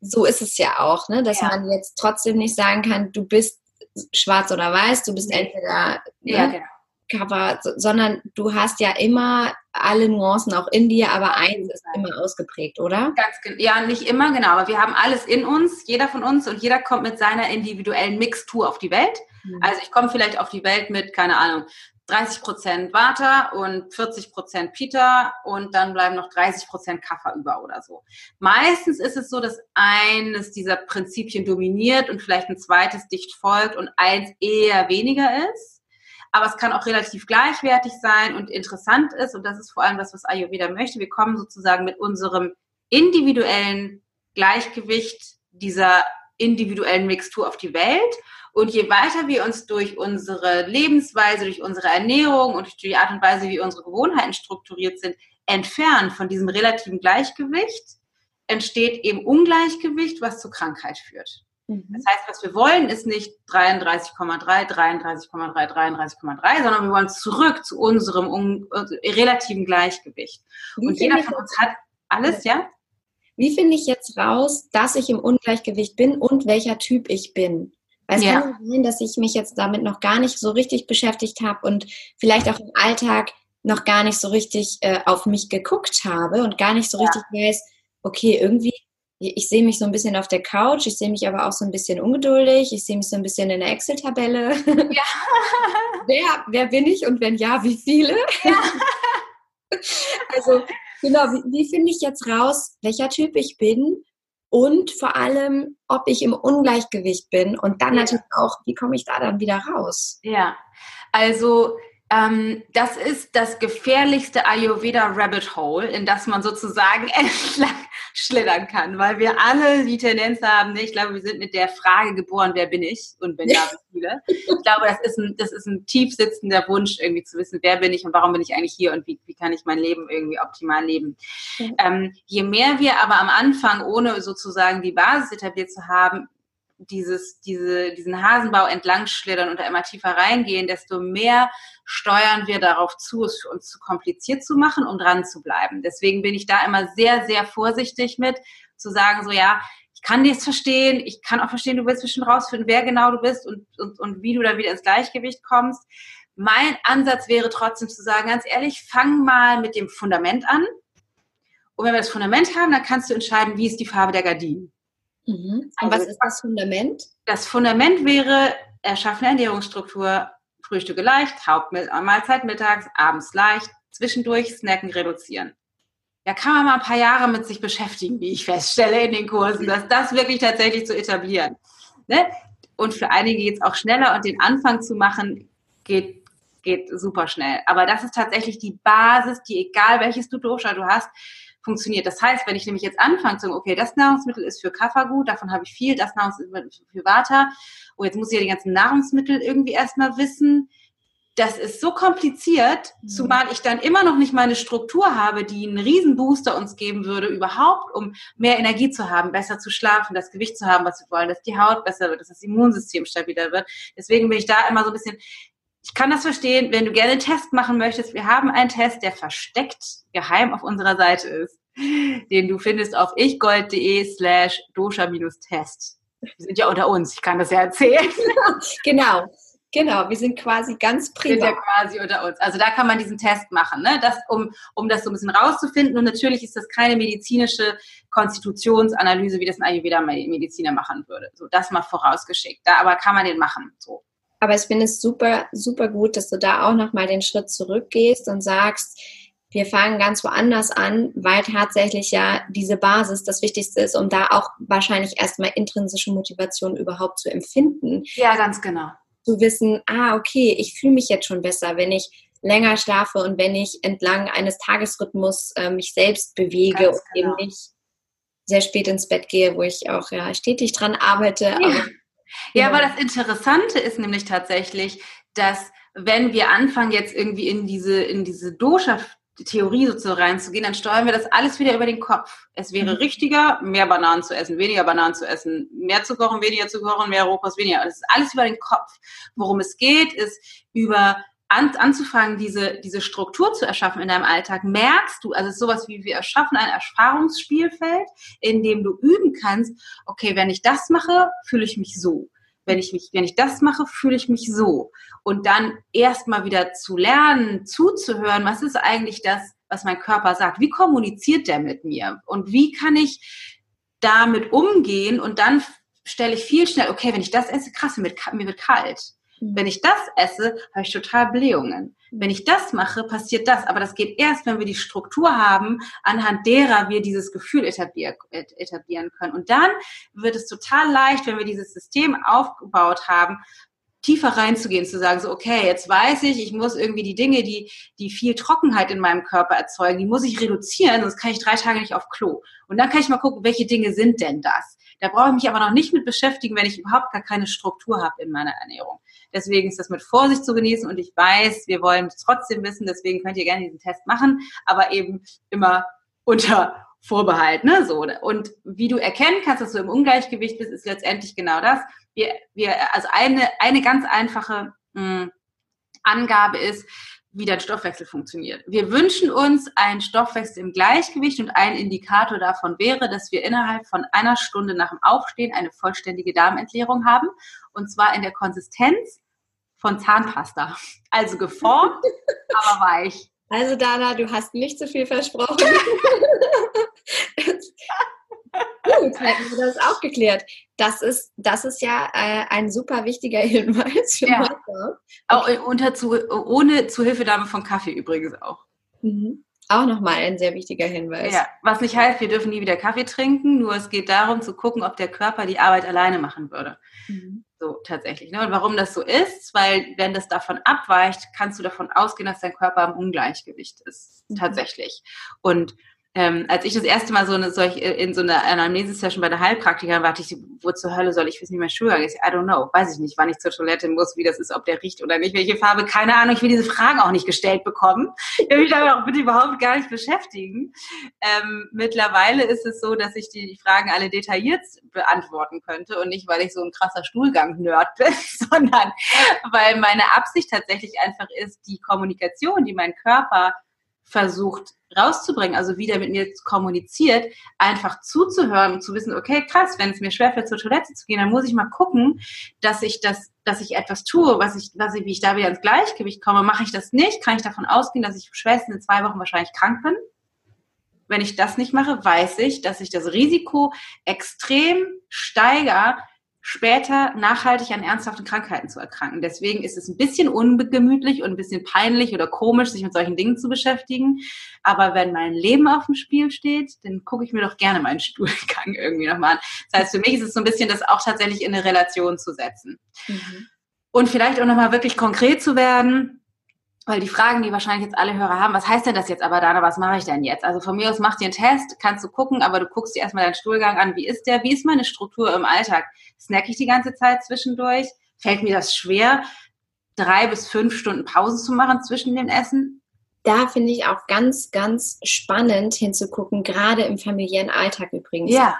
[SPEAKER 1] so ist es ja auch, ne? dass ja. man jetzt trotzdem nicht sagen kann, du bist schwarz oder weiß, du bist entweder ne? ja, genau. Cover, sondern du hast ja immer alle Nuancen auch in dir, aber eins ist immer ausgeprägt, oder?
[SPEAKER 2] Ganz. Ja, nicht immer, genau. Aber wir haben alles in uns, jeder von uns und jeder kommt mit seiner individuellen Mixtur auf die Welt. Mhm. Also ich komme vielleicht auf die Welt mit, keine Ahnung, 30 Prozent Vata und 40 Prozent Pita und dann bleiben noch 30 Prozent Kaffer über oder so. Meistens ist es so, dass eines dieser Prinzipien dominiert und vielleicht ein zweites dicht folgt und eins eher weniger ist. Aber es kann auch relativ gleichwertig sein und interessant ist, und das ist vor allem das, was Ayurveda möchte. Wir kommen sozusagen mit unserem individuellen Gleichgewicht dieser individuellen Mixtur auf die Welt. Und je weiter wir uns durch unsere Lebensweise, durch unsere Ernährung und durch die Art und Weise, wie unsere Gewohnheiten strukturiert sind, entfernen von diesem relativen Gleichgewicht, entsteht eben Ungleichgewicht, was zu Krankheit führt. Mhm. Das heißt, was wir wollen, ist nicht 33,3, 33,3, 33,3, sondern wir wollen zurück zu unserem un äh, relativen Gleichgewicht. Wie und jeder von uns hat alles, ja?
[SPEAKER 1] Wie finde ich jetzt raus, dass ich im Ungleichgewicht bin und welcher Typ ich bin? Weil es ja. kann sein, dass ich mich jetzt damit noch gar nicht so richtig beschäftigt habe und vielleicht auch im Alltag noch gar nicht so richtig äh, auf mich geguckt habe und gar nicht so ja. richtig weiß, okay, irgendwie, ich sehe mich so ein bisschen auf der Couch, ich sehe mich aber auch so ein bisschen ungeduldig, ich sehe mich so ein bisschen in der Excel-Tabelle. Ja. wer, wer bin ich und wenn ja, wie viele? Ja. also, genau, wie, wie finde ich jetzt raus, welcher Typ ich bin und vor allem, ob ich im Ungleichgewicht bin und dann natürlich auch, wie komme ich da dann wieder raus?
[SPEAKER 2] Ja, also ähm, das ist das gefährlichste Ayurveda Rabbit Hole, in das man sozusagen entlang schlittern kann, weil wir alle die Tendenz haben, ne, ich glaube, wir sind mit der Frage geboren, wer bin ich und wenn ja, wie viele. Ich glaube, das ist ein, das ist ein tief sitzender Wunsch, irgendwie zu wissen, wer bin ich und warum bin ich eigentlich hier und wie, wie kann ich mein Leben irgendwie optimal leben. Ja. Ähm, je mehr wir aber am Anfang, ohne sozusagen die Basis etabliert zu haben, dieses, diese, diesen Hasenbau entlang schlittern und da immer tiefer reingehen, desto mehr steuern wir darauf zu, es für uns zu kompliziert zu machen, um dran zu bleiben. Deswegen bin ich da immer sehr, sehr vorsichtig mit, zu sagen, so ja, ich kann dir verstehen, ich kann auch verstehen, du willst bestimmt rausfinden, wer genau du bist und, und, und wie du da wieder ins Gleichgewicht kommst. Mein Ansatz wäre trotzdem zu sagen, ganz ehrlich, fang mal mit dem Fundament an. Und wenn wir das Fundament haben, dann kannst du entscheiden, wie ist die Farbe der Gardinen.
[SPEAKER 1] Mhm. Und also was ist das Fundament?
[SPEAKER 2] Das Fundament wäre erschaffene Ernährungsstruktur, Frühstücke leicht, Hauptmahlzeit mittags, abends leicht, zwischendurch Snacken reduzieren. Da kann man mal ein paar Jahre mit sich beschäftigen, wie ich feststelle in den Kursen, dass das wirklich tatsächlich zu etablieren. Ne? Und für einige geht es auch schneller und den Anfang zu machen, geht, geht super schnell. Aber das ist tatsächlich die Basis, die egal welches Dosha du hast, funktioniert. Das heißt, wenn ich nämlich jetzt anfange zu sagen, okay, das Nahrungsmittel ist für Kaffer gut, davon habe ich viel, das Nahrungsmittel ist für Vata, oh, jetzt muss ich ja die ganzen Nahrungsmittel irgendwie erstmal wissen. Das ist so kompliziert, mhm. zumal ich dann immer noch nicht meine Struktur habe, die einen Riesenbooster uns geben würde, überhaupt, um mehr Energie zu haben, besser zu schlafen, das Gewicht zu haben, was wir wollen, dass die Haut besser wird, dass das Immunsystem stabiler wird. Deswegen bin ich da immer so ein bisschen, ich kann das verstehen, wenn du gerne einen Test machen möchtest. Wir haben einen Test, der versteckt geheim auf unserer Seite ist, den du findest auf ichgold.de slash dosha-test. Wir sind ja unter uns, ich kann das ja erzählen.
[SPEAKER 1] genau. Genau, wir sind quasi ganz privat.
[SPEAKER 2] Sind ja quasi unter uns. Also da kann man diesen Test machen, ne? das, um, um das so ein bisschen rauszufinden. Und natürlich ist das keine medizinische Konstitutionsanalyse, wie das ein Ayurveda-Mediziner machen würde. So, das mal vorausgeschickt. Da aber kann man den machen. So.
[SPEAKER 1] Aber ich finde es super, super gut, dass du da auch nochmal den Schritt zurückgehst und sagst, wir fangen ganz woanders an, weil tatsächlich ja diese Basis das Wichtigste ist, um da auch wahrscheinlich erstmal intrinsische Motivation überhaupt zu empfinden.
[SPEAKER 2] Ja, ganz genau.
[SPEAKER 1] Zu wissen, ah, okay, ich fühle mich jetzt schon besser, wenn ich länger schlafe und wenn ich entlang eines Tagesrhythmus äh, mich selbst bewege ganz und genau. eben nicht sehr spät ins Bett gehe, wo ich auch ja stetig dran arbeite.
[SPEAKER 2] Ja. Aber ja, aber das Interessante ist nämlich tatsächlich, dass wenn wir anfangen, jetzt irgendwie in diese, in diese Dosha-Theorie sozusagen reinzugehen, dann steuern wir das alles wieder über den Kopf. Es wäre mhm. richtiger, mehr Bananen zu essen, weniger Bananen zu essen, mehr zu kochen, weniger zu kochen, mehr Rohkost, weniger. Es ist alles über den Kopf. Worum es geht, ist über an, anzufangen, diese, diese Struktur zu erschaffen in deinem Alltag, merkst du, also es ist sowas wie wir erschaffen ein Erfahrungsspielfeld, in dem du üben kannst, okay, wenn ich das mache, fühle ich mich so. Wenn ich mich, wenn ich das mache, fühle ich mich so. Und dann erstmal wieder zu lernen, zuzuhören, was ist eigentlich das, was mein Körper sagt? Wie kommuniziert der mit mir? Und wie kann ich damit umgehen? Und dann stelle ich viel schnell, okay, wenn ich das esse, krass, mir wird kalt wenn ich das esse, habe ich total Blähungen. Wenn ich das mache, passiert das. Aber das geht erst, wenn wir die Struktur haben, anhand derer wir dieses Gefühl etablieren können. Und dann wird es total leicht, wenn wir dieses System aufgebaut haben, tiefer reinzugehen, zu sagen, so, okay, jetzt weiß ich, ich muss irgendwie die Dinge, die, die viel Trockenheit in meinem Körper erzeugen, die muss ich reduzieren, sonst kann ich drei Tage nicht auf Klo. Und dann kann ich mal gucken, welche Dinge sind denn das? Da brauche ich mich aber noch nicht mit beschäftigen, wenn ich überhaupt gar keine Struktur habe in meiner Ernährung. Deswegen ist das mit Vorsicht zu genießen und ich weiß, wir wollen trotzdem wissen, deswegen könnt ihr gerne diesen Test machen, aber eben immer unter Vorbehalt, ne, so. Und wie du erkennen kannst, dass du im Ungleichgewicht bist, ist letztendlich genau das. Wir, wir, also eine, eine ganz einfache mh, hm, Angabe ist, wie dein Stoffwechsel funktioniert. Wir wünschen uns einen Stoffwechsel im Gleichgewicht und ein Indikator davon wäre, dass wir innerhalb von einer Stunde nach dem Aufstehen eine vollständige Darmentleerung haben und zwar in der Konsistenz von Zahnpasta. Also geformt, aber weich.
[SPEAKER 1] Also Dana, du hast nicht zu viel versprochen. Gut, hätten wir das auch geklärt. Das ist, das ist ja äh, ein super wichtiger Hinweis für ja.
[SPEAKER 2] Okay. Auch unter zu, ohne Zuhilfenahme von Kaffee übrigens auch.
[SPEAKER 1] Mhm. Auch nochmal ein sehr wichtiger Hinweis.
[SPEAKER 2] Ja, was nicht heißt, wir dürfen nie wieder Kaffee trinken, nur es geht darum zu gucken, ob der Körper die Arbeit alleine machen würde. Mhm. So tatsächlich. Ne? Und warum das so ist, weil wenn das davon abweicht, kannst du davon ausgehen, dass dein Körper im Ungleichgewicht ist. Mhm. Tatsächlich. Und ähm, als ich das erste Mal so eine solch äh, in so einer Anamnese-Session bei der Heilpraktikerin war, ich, wo zur Hölle soll ich wissen, wie mein Stuhlgang ist? I don't know. Weiß ich nicht, wann ich zur Toilette muss, wie das ist, ob der riecht oder nicht, welche Farbe, keine Ahnung. Ich will diese Fragen auch nicht gestellt bekommen. Ich will mich damit auch bitte überhaupt gar nicht beschäftigen. Ähm, mittlerweile ist es so, dass ich die Fragen alle detailliert beantworten könnte und nicht, weil ich so ein krasser Stuhlgang-Nerd bin, sondern weil meine Absicht tatsächlich einfach ist, die Kommunikation, die mein Körper versucht rauszubringen, also wie der mit mir kommuniziert, einfach zuzuhören und zu wissen, okay, krass, wenn es mir schwerfällt, zur Toilette zu gehen, dann muss ich mal gucken, dass ich das, dass ich etwas tue, was ich, was ich, wie ich da wieder ins Gleichgewicht komme. Mache ich das nicht, kann ich davon ausgehen, dass ich spätestens in zwei Wochen wahrscheinlich krank bin. Wenn ich das nicht mache, weiß ich, dass ich das Risiko extrem steigere, später nachhaltig an ernsthaften Krankheiten zu erkranken. Deswegen ist es ein bisschen ungemütlich und ein bisschen peinlich oder komisch, sich mit solchen Dingen zu beschäftigen. Aber wenn mein Leben auf dem Spiel steht, dann gucke ich mir doch gerne meinen Stuhlgang irgendwie nochmal an. Das heißt, für mich ist es so ein bisschen, das auch tatsächlich in eine Relation zu setzen. Mhm. Und vielleicht auch nochmal wirklich konkret zu werden weil die Fragen, die wahrscheinlich jetzt alle Hörer haben, was heißt denn das jetzt aber, Dana, was mache ich denn jetzt? Also von mir aus mach dir einen Test, kannst du gucken, aber du guckst dir erstmal deinen Stuhlgang an, wie ist der, wie ist meine Struktur im Alltag? Snack ich die ganze Zeit zwischendurch? Fällt mir das schwer, drei bis fünf Stunden Pause zu machen zwischen dem Essen?
[SPEAKER 1] Da finde ich auch ganz, ganz spannend hinzugucken, gerade im familiären Alltag übrigens.
[SPEAKER 2] Ja.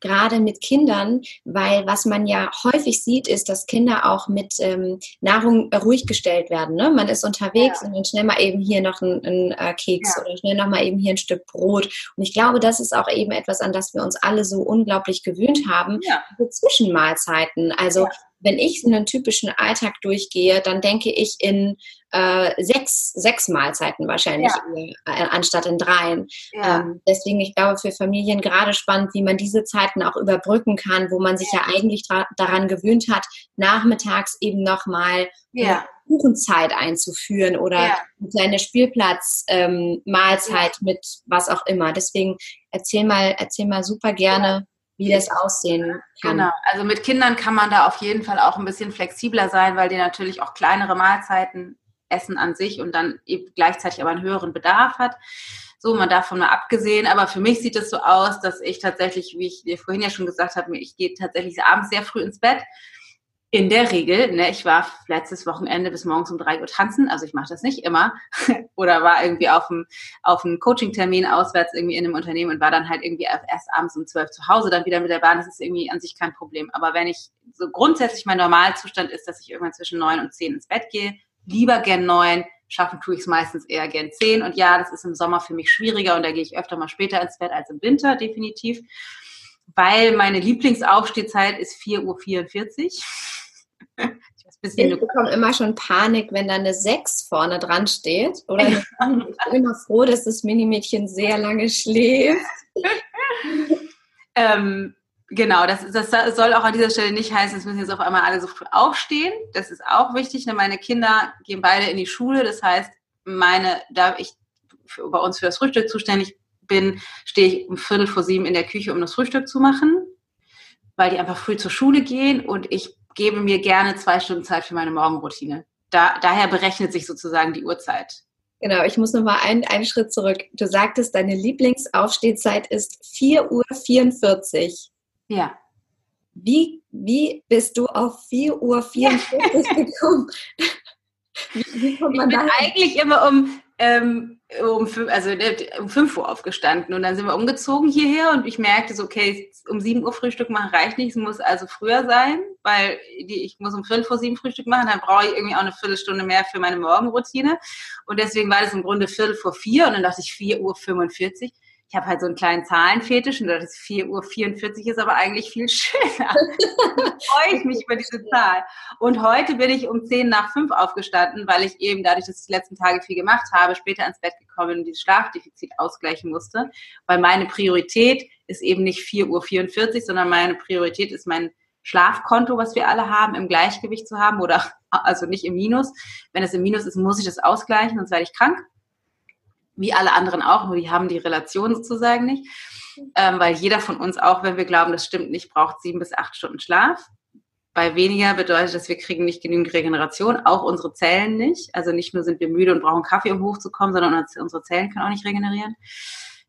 [SPEAKER 1] Gerade mit Kindern, weil was man ja häufig sieht, ist, dass Kinder auch mit ähm, Nahrung ruhig gestellt werden. Ne? Man ist unterwegs ja. und dann schnell mal eben hier noch ein, ein äh, Keks ja. oder schnell noch mal eben hier ein Stück Brot. Und ich glaube, das ist auch eben etwas, an das wir uns alle so unglaublich gewöhnt haben. Ja. Zwischenmahlzeiten. Also wenn ich einen typischen Alltag durchgehe, dann denke ich in äh, sechs, sechs Mahlzeiten wahrscheinlich ja. äh, anstatt in dreien. Ja. Ähm, deswegen, ich glaube, für Familien gerade spannend, wie man diese Zeiten auch überbrücken kann, wo man sich ja, ja eigentlich daran gewöhnt hat, nachmittags eben nochmal ja. Kuchenzeit einzuführen oder ja. eine kleine Spielplatz-Mahlzeit ähm, mit was auch immer. Deswegen erzähl mal, erzähl mal super gerne wie das aussehen kann. Genau,
[SPEAKER 2] also mit Kindern kann man da auf jeden Fall auch ein bisschen flexibler sein, weil die natürlich auch kleinere Mahlzeiten essen an sich und dann eben gleichzeitig aber einen höheren Bedarf hat. So, man davon mal abgesehen, aber für mich sieht es so aus, dass ich tatsächlich, wie ich dir vorhin ja schon gesagt habe, ich gehe tatsächlich abends sehr früh ins Bett. In der Regel, ne, ich war letztes Wochenende bis morgens um drei Uhr tanzen, also ich mache das nicht immer, oder war irgendwie auf einem auf einem Coaching-Termin auswärts irgendwie in einem Unternehmen und war dann halt irgendwie erst abends um zwölf zu Hause, dann wieder mit der Bahn, das ist irgendwie an sich kein Problem. Aber wenn ich so grundsätzlich mein Normalzustand ist, dass ich irgendwann zwischen neun und zehn ins Bett gehe, lieber gern neun, schaffen tue ich es meistens eher gern zehn. Und ja, das ist im Sommer für mich schwieriger und da gehe ich öfter mal später ins Bett als im Winter, definitiv. Weil meine Lieblingsaufstehzeit ist 4.44 Uhr.
[SPEAKER 1] Ich bekomme immer schon Panik, wenn da eine 6 vorne dran steht. Oder ich bin immer froh, dass das Minimädchen sehr lange schläft.
[SPEAKER 2] ähm, genau, das, das soll auch an dieser Stelle nicht heißen, es müssen jetzt auf einmal alle so früh aufstehen. Das ist auch wichtig. Ne? Meine Kinder gehen beide in die Schule. Das heißt, meine, da ich für, bei uns für das Frühstück zuständig bin, stehe ich um Viertel vor sieben in der Küche, um das Frühstück zu machen, weil die einfach früh zur Schule gehen und ich gebe mir gerne zwei Stunden Zeit für meine Morgenroutine. Da, daher berechnet sich sozusagen die Uhrzeit.
[SPEAKER 1] Genau, ich muss nochmal einen, einen Schritt zurück. Du sagtest, deine Lieblingsaufstehzeit ist 4.44 Uhr.
[SPEAKER 2] Ja.
[SPEAKER 1] Wie, wie bist du auf 4.44 Uhr gekommen?
[SPEAKER 2] Wie, wie kommt man ich bin da eigentlich immer um ähm, um, also ne, um 5 Uhr aufgestanden und dann sind wir umgezogen hierher und ich merkte so, okay, um 7 Uhr Frühstück machen reicht nicht, es muss also früher sein, weil die, ich muss um 5 vor 7 Frühstück machen, dann brauche ich irgendwie auch eine Viertelstunde mehr für meine Morgenroutine und deswegen war das im Grunde Viertel vor 4 und dann dachte ich 4 Uhr 45 ich habe halt so einen kleinen Zahlenfetisch und das 4.44 Uhr ist aber eigentlich viel schöner. freue ich mich über diese Zahl. Und heute bin ich um 10 nach 5 aufgestanden, weil ich eben dadurch, dass ich die letzten Tage viel gemacht habe, später ins Bett gekommen und dieses Schlafdefizit ausgleichen musste. Weil meine Priorität ist eben nicht 4.44 Uhr, sondern meine Priorität ist mein Schlafkonto, was wir alle haben, im Gleichgewicht zu haben oder also nicht im Minus. Wenn es im Minus ist, muss ich das ausgleichen, sonst werde ich krank wie alle anderen auch, nur die haben die Relation sozusagen nicht. Ähm, weil jeder von uns, auch wenn wir glauben, das stimmt nicht, braucht sieben bis acht Stunden Schlaf. Bei weniger bedeutet das, wir kriegen nicht genügend Regeneration, auch unsere Zellen nicht. Also nicht nur sind wir müde und brauchen Kaffee, um hochzukommen, sondern unsere Zellen können auch nicht regenerieren.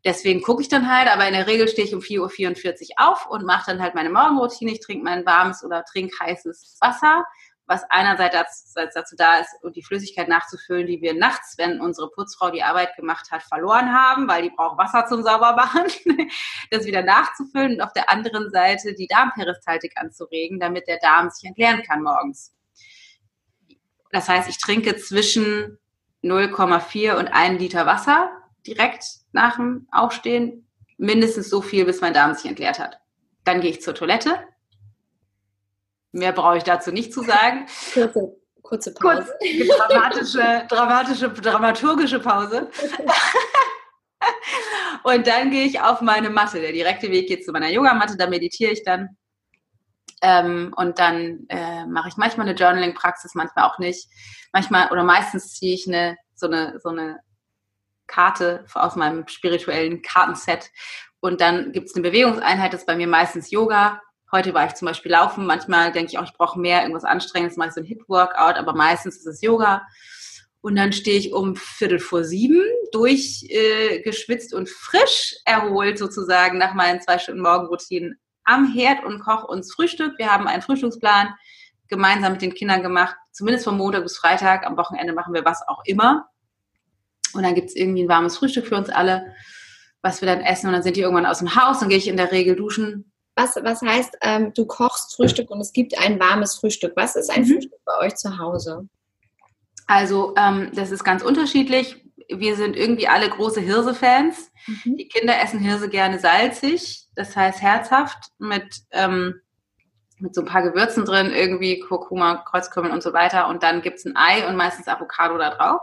[SPEAKER 2] Deswegen gucke ich dann halt, aber in der Regel stehe ich um 4.44 Uhr auf und mache dann halt meine Morgenroutine. Ich trinke mein warmes oder trink heißes Wasser was einerseits dazu da ist, die Flüssigkeit nachzufüllen, die wir nachts, wenn unsere Putzfrau die Arbeit gemacht hat, verloren haben, weil die braucht Wasser zum Saubermachen, das wieder nachzufüllen und auf der anderen Seite die Darmperistaltik anzuregen, damit der Darm sich entleeren kann morgens. Das heißt, ich trinke zwischen 0,4 und 1 Liter Wasser direkt nach dem Aufstehen, mindestens so viel, bis mein Darm sich entleert hat. Dann gehe ich zur Toilette, Mehr brauche ich dazu nicht zu sagen.
[SPEAKER 1] Kurze, kurze Pause.
[SPEAKER 2] Kurz, dramatische, dramatische, dramaturgische Pause. und dann gehe ich auf meine Matte. Der direkte Weg geht zu meiner Yogamatte, da meditiere ich dann. Ähm, und dann äh, mache ich manchmal eine Journaling-Praxis, manchmal auch nicht. Manchmal oder meistens ziehe ich eine, so, eine, so eine Karte aus meinem spirituellen Kartenset. Und dann gibt es eine Bewegungseinheit, das ist bei mir meistens Yoga Heute war ich zum Beispiel laufen. Manchmal denke ich auch, ich brauche mehr, irgendwas Anstrengendes, mache ich so ein Hit-Workout, aber meistens ist es Yoga. Und dann stehe ich um Viertel vor sieben durchgeschwitzt äh, und frisch erholt sozusagen nach meinen zwei Stunden Morgenroutinen am Herd und koche uns Frühstück. Wir haben einen Frühstücksplan gemeinsam mit den Kindern gemacht, zumindest von Montag bis Freitag. Am Wochenende machen wir was auch immer. Und dann gibt es irgendwie ein warmes Frühstück für uns alle, was wir dann essen. Und dann sind die irgendwann aus dem Haus. Dann gehe ich in der Regel duschen,
[SPEAKER 1] was, was heißt, ähm, du kochst Frühstück und es gibt ein warmes Frühstück? Was ist ein mhm. Frühstück bei euch zu Hause?
[SPEAKER 2] Also, ähm, das ist ganz unterschiedlich. Wir sind irgendwie alle große Hirse-Fans. Mhm. Die Kinder essen Hirse gerne salzig, das heißt herzhaft, mit, ähm, mit so ein paar Gewürzen drin, irgendwie Kurkuma, Kreuzkümmel und so weiter. Und dann gibt es ein Ei und meistens Avocado da drauf.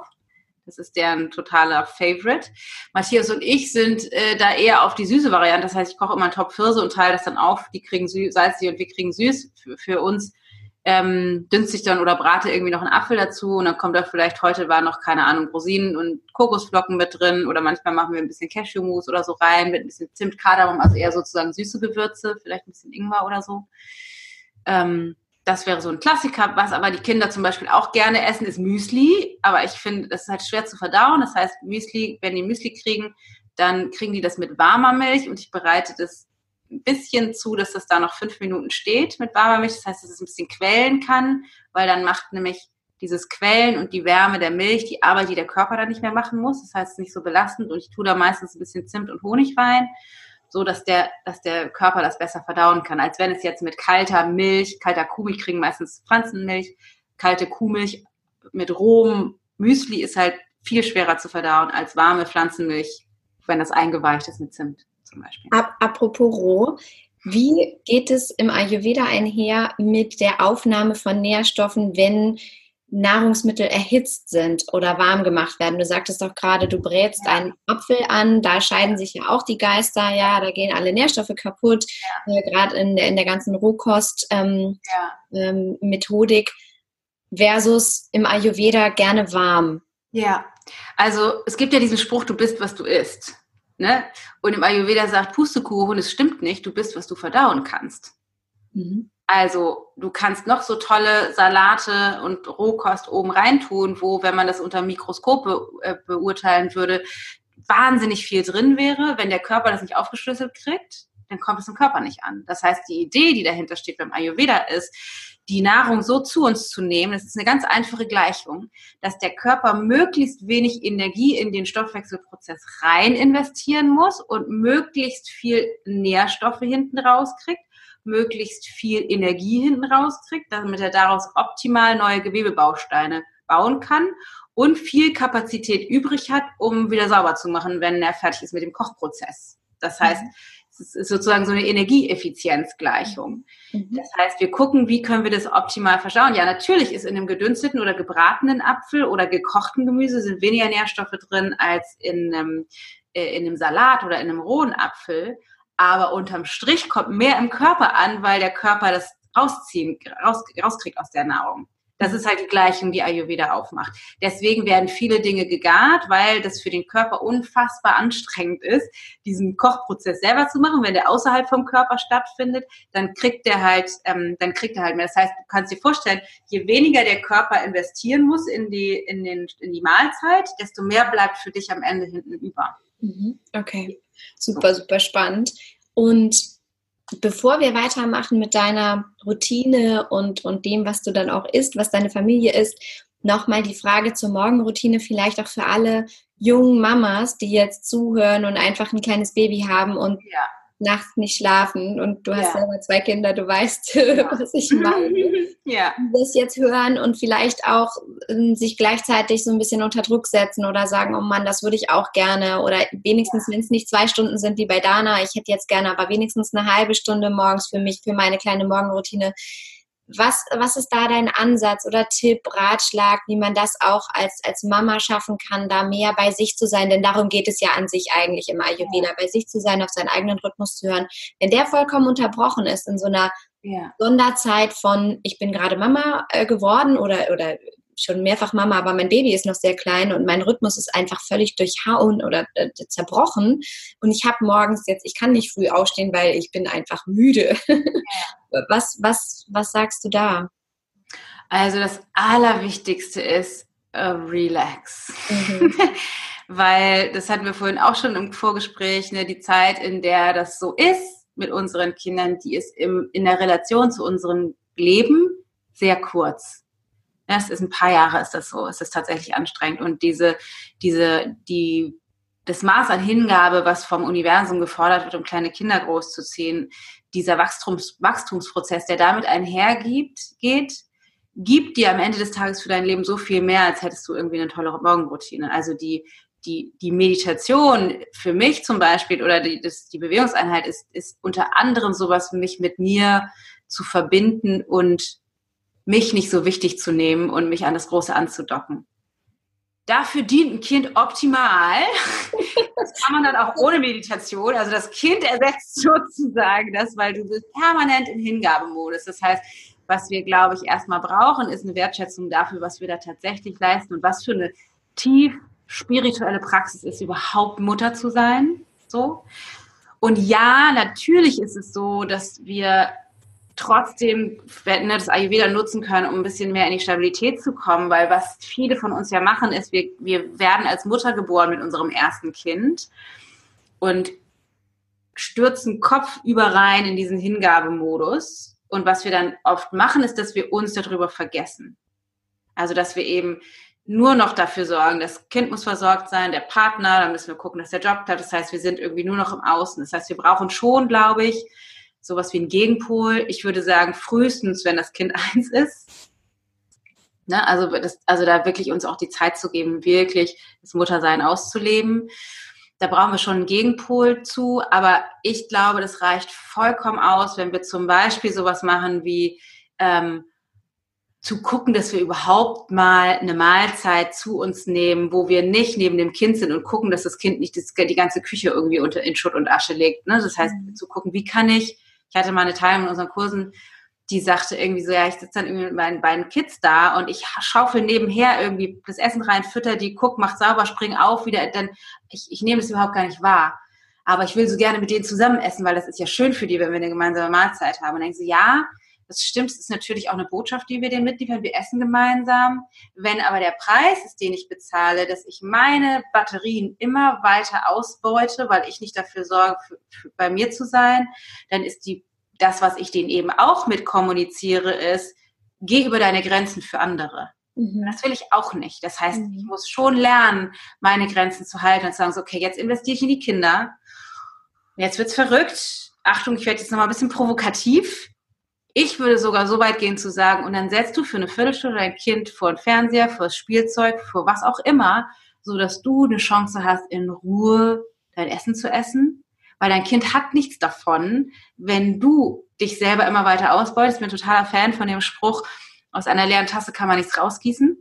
[SPEAKER 2] Das ist deren totaler Favorite. Matthias und ich sind äh, da eher auf die süße Variante. Das heißt, ich koche immer einen Topf Hirse und teile das dann auf. Die kriegen süß, salzig und wir kriegen süß. Für, für uns ähm, dünste ich dann oder brate irgendwie noch einen Apfel dazu und dann kommt da vielleicht, heute war noch, keine Ahnung, Rosinen und Kokosflocken mit drin oder manchmal machen wir ein bisschen Cashewmus oder so rein mit ein bisschen Zimt, Kardamom, also eher sozusagen süße Gewürze, vielleicht ein bisschen Ingwer oder so. Ähm, das wäre so ein Klassiker. Was aber die Kinder zum Beispiel auch gerne essen, ist Müsli. Aber ich finde, das ist halt schwer zu verdauen. Das heißt, Müsli, wenn die Müsli kriegen, dann kriegen die das mit warmer Milch und ich bereite das ein bisschen zu, dass das da noch fünf Minuten steht mit warmer Milch. Das heißt, dass es ein bisschen quellen kann, weil dann macht nämlich dieses Quellen und die Wärme der Milch die Arbeit, die der Körper dann nicht mehr machen muss. Das heißt, es ist nicht so belastend und ich tue da meistens ein bisschen Zimt und Honig rein so dass der, dass der Körper das besser verdauen kann, als wenn es jetzt mit kalter Milch, kalter Kuhmilch kriegen meistens Pflanzenmilch, kalte Kuhmilch mit rohem Müsli ist halt viel schwerer zu verdauen als warme Pflanzenmilch, wenn das eingeweicht ist mit Zimt zum Beispiel.
[SPEAKER 1] Apropos roh, wie geht es im Ayurveda einher mit der Aufnahme von Nährstoffen, wenn Nahrungsmittel erhitzt sind oder warm gemacht werden. Du sagtest doch gerade, du brätst einen Apfel an, da scheiden sich ja auch die Geister, ja, da gehen alle Nährstoffe kaputt, ja. äh, gerade in, in, der ganzen Rohkost-Methodik ähm, ähm, versus im Ayurveda gerne warm.
[SPEAKER 2] Ja, also es gibt ja diesen Spruch, du bist, was du isst. Ne? Und im Ayurveda sagt Pustekuchen, es stimmt nicht, du bist, was du verdauen kannst. Mhm. Also du kannst noch so tolle Salate und Rohkost oben reintun, wo, wenn man das unter Mikroskop be äh, beurteilen würde, wahnsinnig viel drin wäre. Wenn der Körper das nicht aufgeschlüsselt kriegt, dann kommt es im Körper nicht an. Das heißt, die Idee, die dahinter steht beim Ayurveda ist, die Nahrung so zu uns zu nehmen, das ist eine ganz einfache Gleichung, dass der Körper möglichst wenig Energie in den Stoffwechselprozess rein investieren muss und möglichst viel Nährstoffe hinten rauskriegt, möglichst viel Energie hinten rauskriegt, damit er daraus optimal neue Gewebebausteine bauen kann und viel Kapazität übrig hat, um wieder sauber zu machen, wenn er fertig ist mit dem Kochprozess. Das heißt, mhm. es ist sozusagen so eine Energieeffizienzgleichung. Mhm. Das heißt, wir gucken, wie können wir das optimal verschauen. Ja, natürlich ist in einem gedünsteten oder gebratenen Apfel oder gekochten Gemüse sind weniger Nährstoffe drin als in einem, äh, in einem Salat oder in einem rohen Apfel. Aber unterm Strich kommt mehr im Körper an, weil der Körper das rausziehen, raus, rauskriegt aus der Nahrung. Das ist halt die Gleichung, die Ayurveda aufmacht. Deswegen werden viele Dinge gegart, weil das für den Körper unfassbar anstrengend ist, diesen Kochprozess selber zu machen. Wenn der außerhalb vom Körper stattfindet, dann kriegt der halt, ähm, dann kriegt er halt mehr. Das heißt, du kannst dir vorstellen, je weniger der Körper investieren muss in die, in den, in die Mahlzeit, desto mehr bleibt für dich am Ende hinten über.
[SPEAKER 1] Mhm. Okay, super, super spannend. Und bevor wir weitermachen mit deiner Routine und, und dem, was du dann auch isst, was deine Familie isst, nochmal die Frage zur Morgenroutine, vielleicht auch für alle jungen Mamas, die jetzt zuhören und einfach ein kleines Baby haben und ja nachts nicht schlafen und du hast ja. selber zwei Kinder, du weißt, was ich meine. Ja. Das jetzt hören und vielleicht auch äh, sich gleichzeitig so ein bisschen unter Druck setzen oder sagen, oh Mann, das würde ich auch gerne oder wenigstens, wenn es nicht zwei Stunden sind wie bei Dana, ich hätte jetzt gerne, aber wenigstens eine halbe Stunde morgens für mich, für meine kleine Morgenroutine was, was ist da dein Ansatz oder Tipp, Ratschlag, wie man das auch als, als Mama schaffen kann, da mehr bei sich zu sein? Denn darum geht es ja an sich eigentlich im Ayurveda, bei sich zu sein, auf seinen eigenen Rhythmus zu hören. Wenn der vollkommen unterbrochen ist in so einer ja. Sonderzeit von, ich bin gerade Mama äh, geworden oder, oder schon mehrfach Mama, aber mein Baby ist noch sehr klein und mein Rhythmus ist einfach völlig durchhauen oder äh, zerbrochen. Und ich habe morgens jetzt, ich kann nicht früh aufstehen, weil ich bin einfach müde. Was, was, was sagst du da?
[SPEAKER 2] Also das Allerwichtigste ist uh, relax. Mhm. weil das hatten wir vorhin auch schon im Vorgespräch, ne, die Zeit, in der das so ist mit unseren Kindern, die ist im, in der Relation zu unserem Leben sehr kurz. Ja, es ist ein paar Jahre ist das so. Es ist tatsächlich anstrengend. Und diese, diese, die, das Maß an Hingabe, was vom Universum gefordert wird, um kleine Kinder großzuziehen, dieser Wachstums, Wachstumsprozess, der damit einhergeht, geht, gibt dir am Ende des Tages für dein Leben so viel mehr, als hättest du irgendwie eine tolle Morgenroutine. Also die, die, die Meditation für mich zum Beispiel oder die, das, die Bewegungseinheit ist, ist unter anderem sowas, mich mit mir zu verbinden und mich nicht so wichtig zu nehmen und mich an das Große anzudocken. Dafür dient ein Kind optimal. Das kann man dann auch ohne Meditation. Also das Kind ersetzt sozusagen das, weil du bist permanent im Hingabemodus. Das heißt, was wir, glaube ich, erstmal brauchen, ist eine Wertschätzung dafür, was wir da tatsächlich leisten und was für eine tief spirituelle Praxis ist, überhaupt Mutter zu sein. So. Und ja, natürlich ist es so, dass wir trotzdem ne, das Ayurveda nutzen können, um ein bisschen mehr in die Stabilität zu kommen, weil was viele von uns ja machen, ist, wir, wir werden als Mutter geboren mit unserem ersten Kind und stürzen Kopf über rein in diesen Hingabemodus. Und was wir dann oft machen, ist, dass wir uns darüber vergessen. Also, dass wir eben nur noch dafür sorgen, das Kind muss versorgt sein, der Partner, dann müssen wir gucken, dass der Job hat. Das heißt, wir sind irgendwie nur noch im Außen. Das heißt, wir brauchen schon, glaube ich, sowas wie ein Gegenpol. Ich würde sagen, frühestens, wenn das Kind eins ist. Ne? Also, das, also da wirklich uns auch die Zeit zu geben, wirklich das Muttersein auszuleben. Da brauchen wir schon einen Gegenpol zu, aber ich glaube, das reicht vollkommen aus, wenn wir zum Beispiel sowas machen wie ähm, zu gucken, dass wir überhaupt mal eine Mahlzeit zu uns nehmen, wo wir nicht neben dem Kind sind und gucken, dass das Kind nicht die ganze Küche irgendwie unter in Schutt und Asche legt. Ne? Das heißt, mhm. zu gucken, wie kann ich ich hatte mal eine Teilnehmerin in unseren Kursen, die sagte irgendwie so, ja, ich sitze dann irgendwie mit meinen beiden Kids da und ich schaufel nebenher irgendwie das Essen rein, fütter die, guck, mach sauber, spring auf, wieder, dann, ich, ich nehme das überhaupt gar nicht wahr. Aber ich will so gerne mit denen zusammen essen, weil das ist ja schön für die, wenn wir eine gemeinsame Mahlzeit haben. Und dann denke ich so, ja, das stimmt, es ist natürlich auch eine Botschaft, die wir denen mitliefern. Wir essen gemeinsam. Wenn aber der Preis ist, den ich bezahle, dass ich meine Batterien immer weiter ausbeute, weil ich nicht dafür sorge, für, für bei mir zu sein, dann ist die, das, was ich denen eben auch mit kommuniziere, ist, geh über deine Grenzen für andere. Mhm. Das will ich auch nicht. Das heißt, mhm. ich muss schon lernen, meine Grenzen zu halten und zu sagen, so, okay, jetzt investiere ich in die Kinder. Jetzt wird's verrückt. Achtung, ich werde jetzt nochmal ein bisschen provokativ. Ich würde sogar so weit gehen zu sagen, und dann setzt du für eine Viertelstunde dein Kind vor den Fernseher, vor das Spielzeug, vor was auch immer, so dass du eine Chance hast, in Ruhe dein Essen zu essen. Weil dein Kind hat nichts davon, wenn du dich selber immer weiter ausbeutest. Ich bin totaler Fan von dem Spruch, aus einer leeren Tasse kann man nichts rausgießen.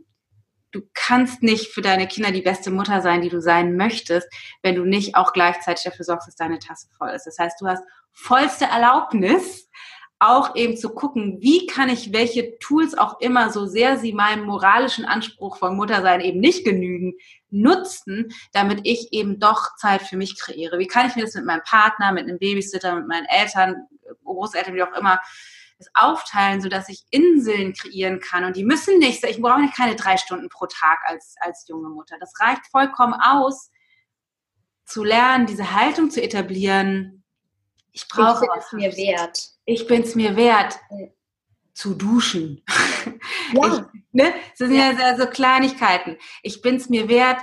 [SPEAKER 2] Du kannst nicht für deine Kinder die beste Mutter sein, die du sein möchtest, wenn du nicht auch gleichzeitig dafür sorgst, dass deine Tasse voll ist. Das heißt, du hast vollste Erlaubnis, auch eben zu gucken, wie kann ich welche Tools auch immer, so sehr sie meinem moralischen Anspruch von Muttersein eben nicht genügen, nutzen, damit ich eben doch Zeit für mich kreiere. Wie kann ich mir das mit meinem Partner, mit einem Babysitter, mit meinen Eltern, Großeltern, wie auch immer, das aufteilen, sodass ich Inseln kreieren kann. Und die müssen nicht, ich brauche keine drei Stunden pro Tag als, als junge Mutter. Das reicht vollkommen aus, zu lernen, diese Haltung zu etablieren. Ich brauche
[SPEAKER 1] es mir wert.
[SPEAKER 2] Ich bin es mir wert. Zu duschen. Ja. Ich, ne? Das sind ja, ja so Kleinigkeiten. Ich bin es mir wert,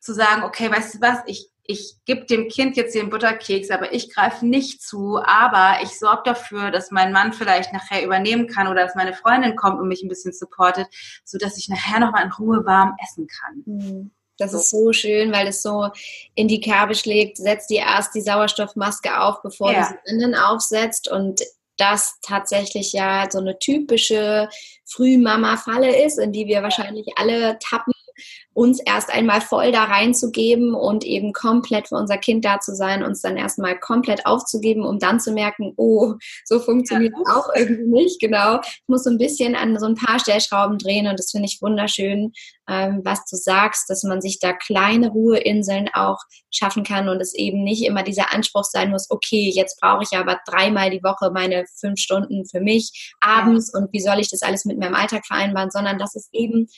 [SPEAKER 2] zu sagen, okay, weißt du was, ich ich gebe dem Kind jetzt den Butterkeks, aber ich greife nicht zu, aber ich sorge dafür, dass mein Mann vielleicht nachher übernehmen kann oder dass meine Freundin kommt und mich ein bisschen supportet, so dass ich nachher noch mal in Ruhe warm essen kann.
[SPEAKER 1] Mhm. Das so. ist so schön, weil es so in die Kerbe schlägt. Setz dir erst die Sauerstoffmaske auf, bevor ja. du sie innen aufsetzt und das tatsächlich ja so eine typische Frühmama-Falle ist, in die wir wahrscheinlich alle tappen uns erst einmal voll da reinzugeben und eben komplett für unser Kind da zu sein, uns dann erstmal komplett aufzugeben, um dann zu merken, oh, so funktioniert ja. auch irgendwie nicht, genau. Ich muss so ein bisschen an so ein paar Stellschrauben drehen und das finde ich wunderschön, ähm, was du sagst, dass man sich da kleine Ruheinseln auch schaffen kann und es eben nicht immer dieser Anspruch sein muss, okay, jetzt brauche ich aber dreimal die Woche meine fünf Stunden für mich abends und wie soll ich das alles mit meinem Alltag vereinbaren, sondern dass es eben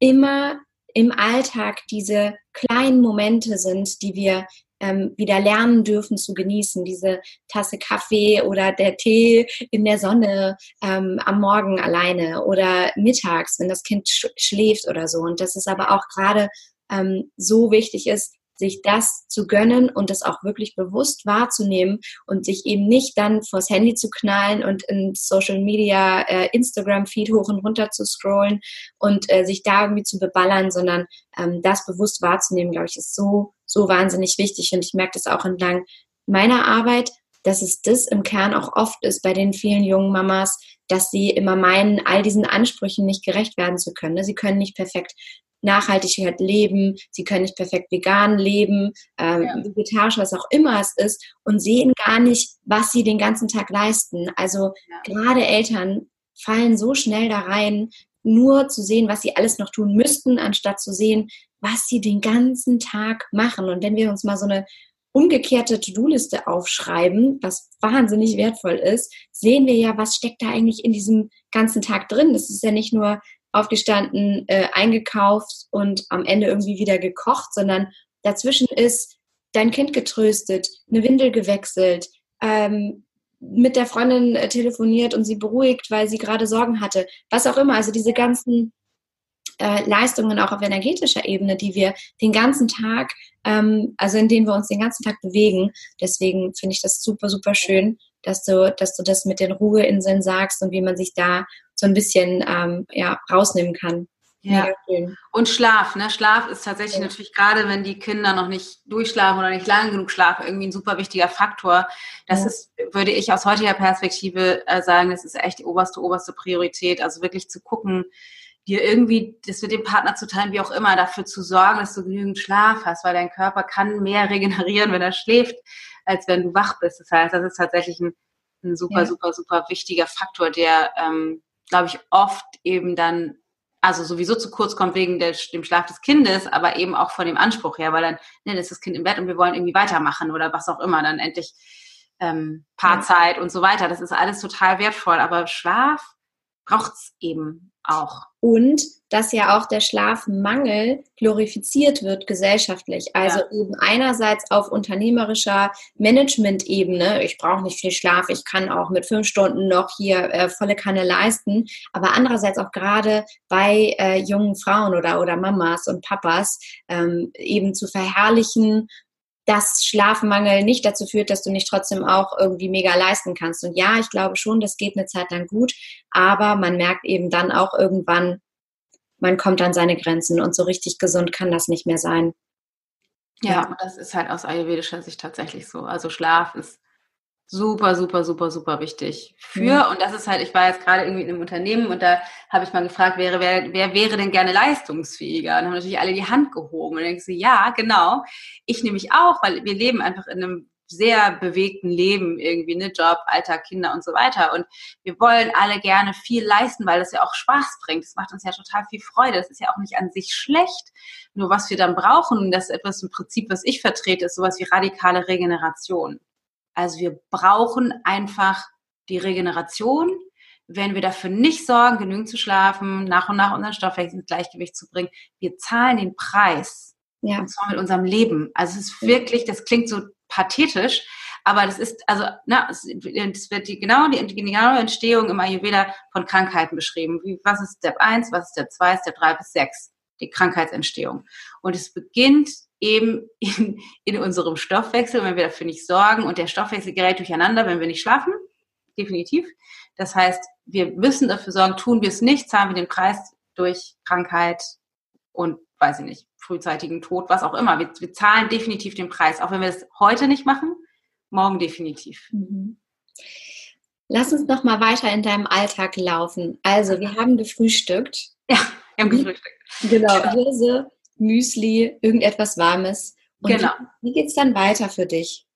[SPEAKER 1] immer im Alltag diese kleinen Momente sind, die wir ähm, wieder lernen dürfen zu genießen. Diese Tasse Kaffee oder der Tee in der Sonne ähm, am Morgen alleine oder mittags, wenn das Kind sch schläft oder so. Und dass es aber auch gerade ähm, so wichtig ist, sich das zu gönnen und das auch wirklich bewusst wahrzunehmen und sich eben nicht dann vors Handy zu knallen und in Social Media, äh, Instagram-Feed hoch und runter zu scrollen und äh, sich da irgendwie zu beballern, sondern ähm, das bewusst wahrzunehmen, glaube ich, ist so, so wahnsinnig wichtig. Und ich merke das auch entlang meiner Arbeit, dass es das im Kern auch oft ist bei den vielen jungen Mamas, dass sie immer meinen, all diesen Ansprüchen nicht gerecht werden zu können. Sie können nicht perfekt Nachhaltigkeit leben, sie können nicht perfekt vegan leben, ähm, ja. vegetarisch, was auch immer es ist, und sehen gar nicht, was sie den ganzen Tag leisten. Also ja. gerade Eltern fallen so schnell da rein, nur zu sehen, was sie alles noch tun müssten, anstatt zu sehen, was sie den ganzen Tag machen. Und wenn wir uns mal so eine umgekehrte To-Do-Liste aufschreiben, was wahnsinnig wertvoll ist, sehen wir ja, was steckt da eigentlich in diesem ganzen Tag drin. Das ist ja nicht nur aufgestanden, äh, eingekauft und am Ende irgendwie wieder gekocht, sondern dazwischen ist dein Kind getröstet, eine Windel gewechselt, ähm, mit der Freundin äh, telefoniert und sie beruhigt, weil sie gerade Sorgen hatte, was auch immer. Also diese ganzen äh, Leistungen auch auf energetischer Ebene, die wir den ganzen Tag, ähm, also in denen wir uns den ganzen Tag bewegen. Deswegen finde ich das super, super schön, dass du, dass du das mit den Ruheinseln sagst und wie man sich da so ein bisschen ähm, ja, rausnehmen kann.
[SPEAKER 2] Ja. Und Schlaf, ne? Schlaf ist tatsächlich ja. natürlich gerade, wenn die Kinder noch nicht durchschlafen oder nicht lange genug schlafen, irgendwie ein super wichtiger Faktor. Das ja. ist, würde ich aus heutiger Perspektive äh, sagen, das ist echt die oberste, oberste Priorität. Also wirklich zu gucken, dir irgendwie das mit dem Partner zu teilen, wie auch immer, dafür zu sorgen, dass du genügend Schlaf hast, weil dein Körper kann mehr regenerieren, wenn er schläft, als wenn du wach bist. Das heißt, das ist tatsächlich ein, ein super, ja. super, super wichtiger Faktor, der ähm, glaube ich, oft eben dann, also sowieso zu kurz kommt wegen der, dem Schlaf des Kindes, aber eben auch von dem Anspruch her, weil dann, ne, ist das Kind im Bett und wir wollen irgendwie weitermachen oder was auch immer, dann endlich ähm, Paarzeit und so weiter. Das ist alles total wertvoll. Aber Schlaf braucht's eben auch.
[SPEAKER 1] Und dass ja auch der Schlafmangel glorifiziert wird gesellschaftlich. Also ja. eben einerseits auf unternehmerischer Management-Ebene, ich brauche nicht viel Schlaf, ich kann auch mit fünf Stunden noch hier äh, volle Kanne leisten, aber andererseits auch gerade bei äh, jungen Frauen oder, oder Mamas und Papas ähm, eben zu verherrlichen, dass Schlafmangel nicht dazu führt, dass du nicht trotzdem auch irgendwie mega leisten kannst. Und ja, ich glaube schon, das geht eine Zeit lang gut, aber man merkt eben dann auch irgendwann, man kommt an seine Grenzen und so richtig gesund kann das nicht mehr sein.
[SPEAKER 2] Ja, ja. das ist halt aus ayurvedischer Sicht tatsächlich so. Also Schlaf ist super, super, super, super wichtig für. Mhm. Und das ist halt, ich war jetzt gerade irgendwie in einem Unternehmen und da habe ich mal gefragt, wer, wer, wer wäre denn gerne leistungsfähiger? Und haben natürlich alle die Hand gehoben. Und denke ich, ja, genau. Ich nämlich auch, weil wir leben einfach in einem sehr bewegten Leben irgendwie, ne, Job, Alltag, Kinder und so weiter. Und wir wollen alle gerne viel leisten, weil das ja auch Spaß bringt. Das macht uns ja total viel Freude. Das ist ja auch nicht an sich schlecht. Nur was wir dann brauchen, das ist etwas im Prinzip, was ich vertrete, ist sowas wie radikale Regeneration. Also wir brauchen einfach die Regeneration. Wenn wir dafür nicht sorgen, genügend zu schlafen, nach und nach unseren Stoffwechsel ins Gleichgewicht zu bringen, wir zahlen den Preis. Ja. Und zwar mit unserem Leben. Also es ist wirklich, das klingt so pathetisch, aber das ist, also, na, es wird die, genau die, die genaue Entstehung im Ayurveda von Krankheiten beschrieben. Wie, was ist Step 1, was ist Step 2, Step 3 bis 6? Die Krankheitsentstehung. Und es beginnt eben in, in unserem Stoffwechsel, wenn wir dafür nicht sorgen. Und der Stoffwechsel gerät durcheinander, wenn wir nicht schlafen. Definitiv. Das heißt, wir müssen dafür sorgen, tun wir es nicht, zahlen wir den Preis durch Krankheit und, weiß ich nicht, frühzeitigen Tod, was auch immer. Wir, wir zahlen definitiv den Preis, auch wenn wir es heute nicht machen, morgen definitiv. Mhm.
[SPEAKER 1] Lass uns noch mal weiter in deinem Alltag laufen. Also, wir haben gefrühstückt.
[SPEAKER 2] Ja, wir haben gefrühstückt.
[SPEAKER 1] Genau, Hirse, Müsli, irgendetwas Warmes. Und genau. Wie, wie es dann weiter für dich?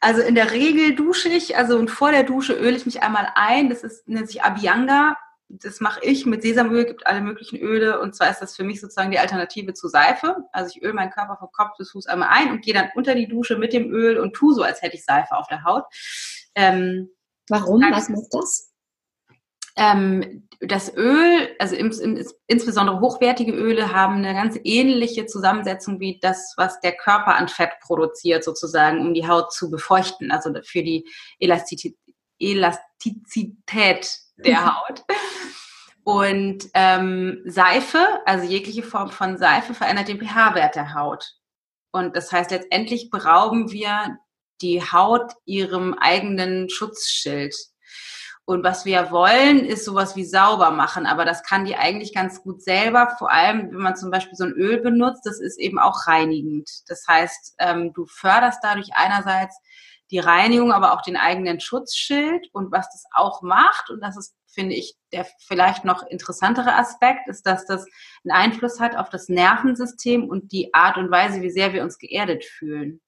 [SPEAKER 2] Also in der Regel dusche ich, also und vor der Dusche öle ich mich einmal ein. Das ist, nennt sich Abhyanga. Das mache ich mit Sesamöl, gibt alle möglichen Öle. Und zwar ist das für mich sozusagen die Alternative zu Seife. Also ich öle meinen Körper vom Kopf bis Fuß einmal ein und gehe dann unter die Dusche mit dem Öl und tue so, als hätte ich Seife auf der Haut.
[SPEAKER 1] Ähm, Warum? Was macht das?
[SPEAKER 2] Ähm, das Öl, also im, im, insbesondere hochwertige Öle, haben eine ganz ähnliche Zusammensetzung wie das, was der Körper an Fett produziert, sozusagen, um die Haut zu befeuchten, also für die Elastizität, Elastizität der mhm. Haut. Und ähm, Seife, also jegliche Form von Seife, verändert den pH-Wert der Haut. Und das heißt, letztendlich berauben wir die Haut ihrem eigenen Schutzschild. Und was wir wollen, ist sowas wie sauber machen. Aber das kann die eigentlich ganz gut selber. Vor allem, wenn man zum Beispiel so ein Öl benutzt, das ist eben auch reinigend. Das heißt, ähm, du förderst dadurch einerseits die Reinigung, aber auch den eigenen Schutzschild. Und was das auch macht, und das ist, finde ich, der vielleicht noch interessantere Aspekt, ist, dass das einen Einfluss hat auf das Nervensystem und die Art und Weise, wie sehr wir uns geerdet fühlen.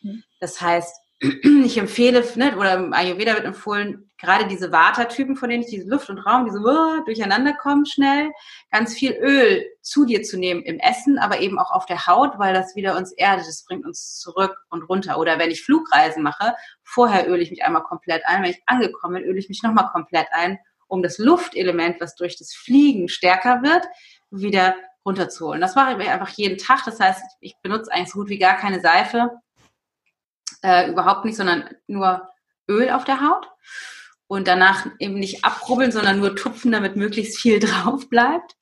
[SPEAKER 2] Mhm. Das heißt, ich empfehle, ne, oder im Ayurveda wird empfohlen, gerade diese Vata-Typen, von denen ich diese Luft und Raum, die so uh, durcheinander kommen schnell, ganz viel Öl zu dir zu nehmen im Essen, aber eben auch auf der Haut, weil das wieder uns erdet, das bringt uns zurück und runter. Oder wenn ich Flugreisen mache, vorher öle ich mich einmal komplett ein, wenn ich angekommen bin, öle ich mich nochmal komplett ein, um das Luftelement, was durch das Fliegen stärker wird, wieder runterzuholen. Das mache ich einfach jeden Tag. Das heißt, ich benutze eigentlich so gut wie gar keine Seife äh, überhaupt nicht, sondern nur Öl auf der Haut und danach eben nicht abrubbeln, sondern nur tupfen, damit möglichst viel drauf bleibt.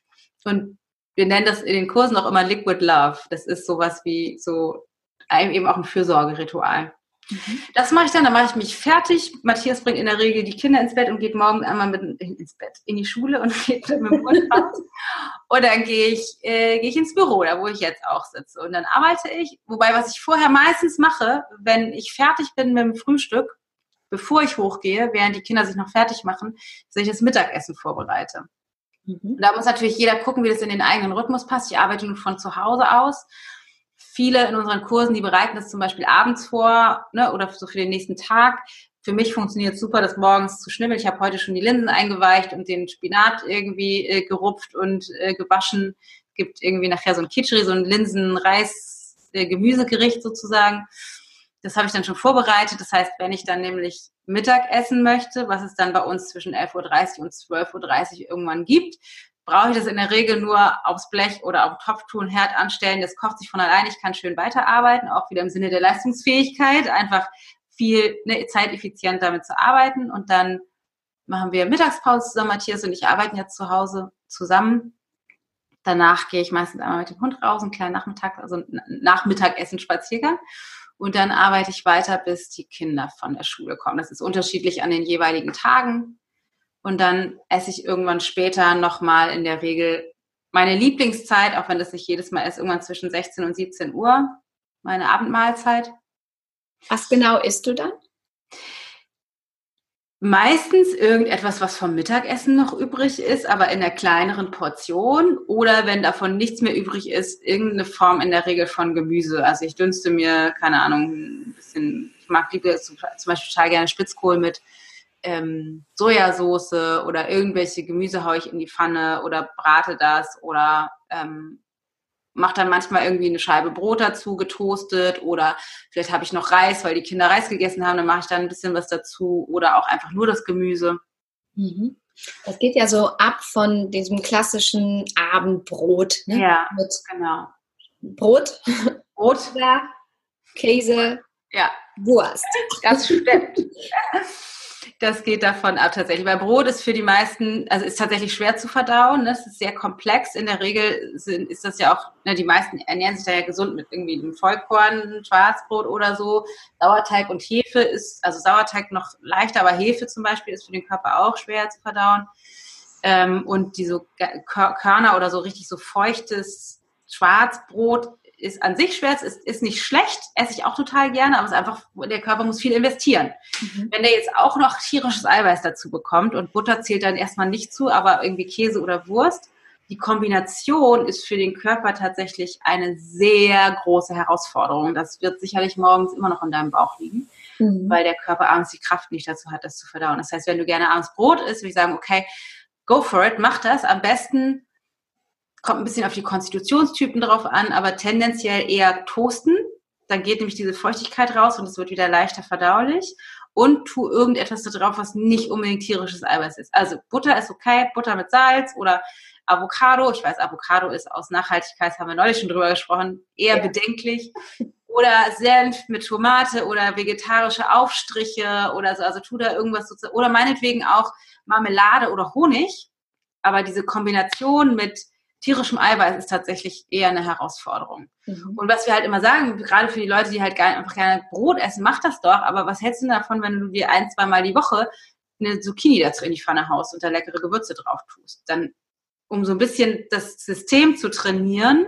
[SPEAKER 2] Und wir nennen das in den Kursen auch immer Liquid Love. Das ist sowas wie so eben auch ein Fürsorgeritual. Mhm. Das mache ich dann, dann mache ich mich fertig. Matthias bringt in der Regel die Kinder ins Bett und geht morgen einmal mit ins Bett, in die Schule und geht mit dem Hund raus. und dann gehe ich, äh, gehe ich ins Büro, da wo ich jetzt auch sitze. Und dann arbeite ich. Wobei, was ich vorher meistens mache, wenn ich fertig bin mit dem Frühstück, bevor ich hochgehe, während die Kinder sich noch fertig machen, dass ich das Mittagessen vorbereite. Mhm. Da muss natürlich jeder gucken, wie das in den eigenen Rhythmus passt. Ich arbeite nun von zu Hause aus viele in unseren Kursen, die bereiten das zum Beispiel abends vor ne, oder so für den nächsten Tag. Für mich funktioniert super, das morgens zu schnibbeln. Ich habe heute schon die Linsen eingeweicht und den Spinat irgendwie äh, gerupft und äh, gewaschen. Gibt irgendwie nachher so ein Kitscheri, so ein Linsen-Reis-Gemüsegericht sozusagen. das habe ich dann schon vorbereitet. Das heißt, wenn ich dann nämlich Mittag essen möchte, was es dann bei uns zwischen 11.30 Uhr und 12.30 Uhr irgendwann gibt, brauche ich das in der Regel nur aufs Blech oder auf Topf tun, Herd anstellen. Das kocht sich von allein. Ich kann schön weiterarbeiten, auch wieder im Sinne der Leistungsfähigkeit. Einfach viel ne, zeiteffizient damit zu arbeiten. Und dann machen wir Mittagspause zusammen. Matthias und ich arbeiten jetzt zu Hause zusammen. Danach gehe ich meistens einmal mit dem Hund raus, einen kleinen Nachmittag, also Nachmittagessen, Spaziergang. Und dann arbeite ich weiter, bis die Kinder von der Schule kommen. Das ist unterschiedlich an den jeweiligen Tagen. Und dann esse ich irgendwann später nochmal in der Regel meine Lieblingszeit, auch wenn das nicht jedes Mal ist, irgendwann zwischen 16 und 17 Uhr, meine Abendmahlzeit.
[SPEAKER 1] Was genau isst du dann?
[SPEAKER 2] Meistens irgendetwas, was vom Mittagessen noch übrig ist, aber in einer kleineren Portion. Oder wenn davon nichts mehr übrig ist, irgendeine Form in der Regel von Gemüse. Also ich dünste mir, keine Ahnung, ein bisschen, ich mag lieber zum Beispiel total gerne Spitzkohl mit ähm, Sojasauce oder irgendwelche Gemüse haue ich in die Pfanne oder brate das oder ähm, mache dann manchmal irgendwie eine Scheibe Brot dazu, getoastet oder vielleicht habe ich noch Reis, weil die Kinder Reis gegessen haben, dann mache ich dann ein bisschen was dazu oder auch einfach nur das Gemüse.
[SPEAKER 1] Mhm. Das geht ja so ab von diesem klassischen Abendbrot.
[SPEAKER 2] Ne? Ja, Mit genau.
[SPEAKER 1] Brot,
[SPEAKER 2] Brot,
[SPEAKER 1] Käse,
[SPEAKER 2] ja.
[SPEAKER 1] Wurst.
[SPEAKER 2] Das stimmt. Das geht davon ab tatsächlich. Weil Brot ist für die meisten, also ist tatsächlich schwer zu verdauen. Ne? ist sehr komplex. In der Regel sind, ist das ja auch, ne, die meisten ernähren sich da ja gesund mit irgendwie einem Vollkorn, Schwarzbrot oder so. Sauerteig und Hefe ist, also Sauerteig noch leichter, aber Hefe zum Beispiel ist für den Körper auch schwer zu verdauen. Ähm, und diese Körner oder so richtig so feuchtes Schwarzbrot ist an sich schwer, ist, ist nicht schlecht, esse ich auch total gerne, aber es ist einfach, der Körper muss viel investieren. Mhm. Wenn der jetzt auch noch tierisches Eiweiß dazu bekommt und Butter zählt dann erstmal nicht zu, aber irgendwie Käse oder Wurst, die Kombination ist für den Körper tatsächlich eine sehr große Herausforderung. Das wird sicherlich morgens immer noch in deinem Bauch liegen, mhm. weil der Körper abends die Kraft nicht dazu hat, das zu verdauen. Das heißt, wenn du gerne abends Brot isst, würde ich sagen, okay, go for it, mach das. Am besten Kommt ein bisschen auf die Konstitutionstypen drauf an, aber tendenziell eher toasten. Dann geht nämlich diese Feuchtigkeit raus und es wird wieder leichter verdaulich. Und tu irgendetwas da drauf, was nicht unbedingt tierisches Eiweiß ist. Also Butter ist okay, Butter mit Salz oder Avocado. Ich weiß, Avocado ist aus Nachhaltigkeit, haben wir neulich schon drüber gesprochen, eher ja. bedenklich. Oder Senf mit Tomate oder vegetarische Aufstriche oder so. Also tu da irgendwas so. Oder meinetwegen auch Marmelade oder Honig. Aber diese Kombination mit tierischem Eiweiß ist tatsächlich eher eine Herausforderung. Mhm. Und was wir halt immer sagen, gerade für die Leute, die halt einfach gerne Brot essen, mach das doch. Aber was hältst du davon, wenn du dir ein, zwei Mal die Woche eine Zucchini dazu in die Pfanne haust und da leckere Gewürze drauf tust? Dann, um so ein bisschen das System zu trainieren,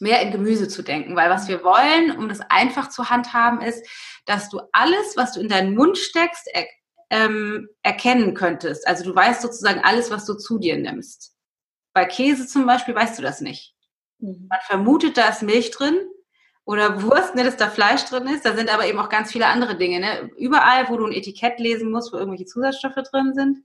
[SPEAKER 2] mehr in Gemüse zu denken. Weil was wir wollen, um das einfach zu handhaben, ist, dass du alles, was du in deinen Mund steckst, er, ähm, erkennen könntest. Also du weißt sozusagen alles, was du zu dir nimmst. Bei Käse zum Beispiel weißt du das nicht. Mhm. Man vermutet, da ist Milch drin oder Wurst, ne, dass da Fleisch drin ist. Da sind aber eben auch ganz viele andere Dinge. Ne? Überall, wo du ein Etikett lesen musst, wo irgendwelche Zusatzstoffe drin sind,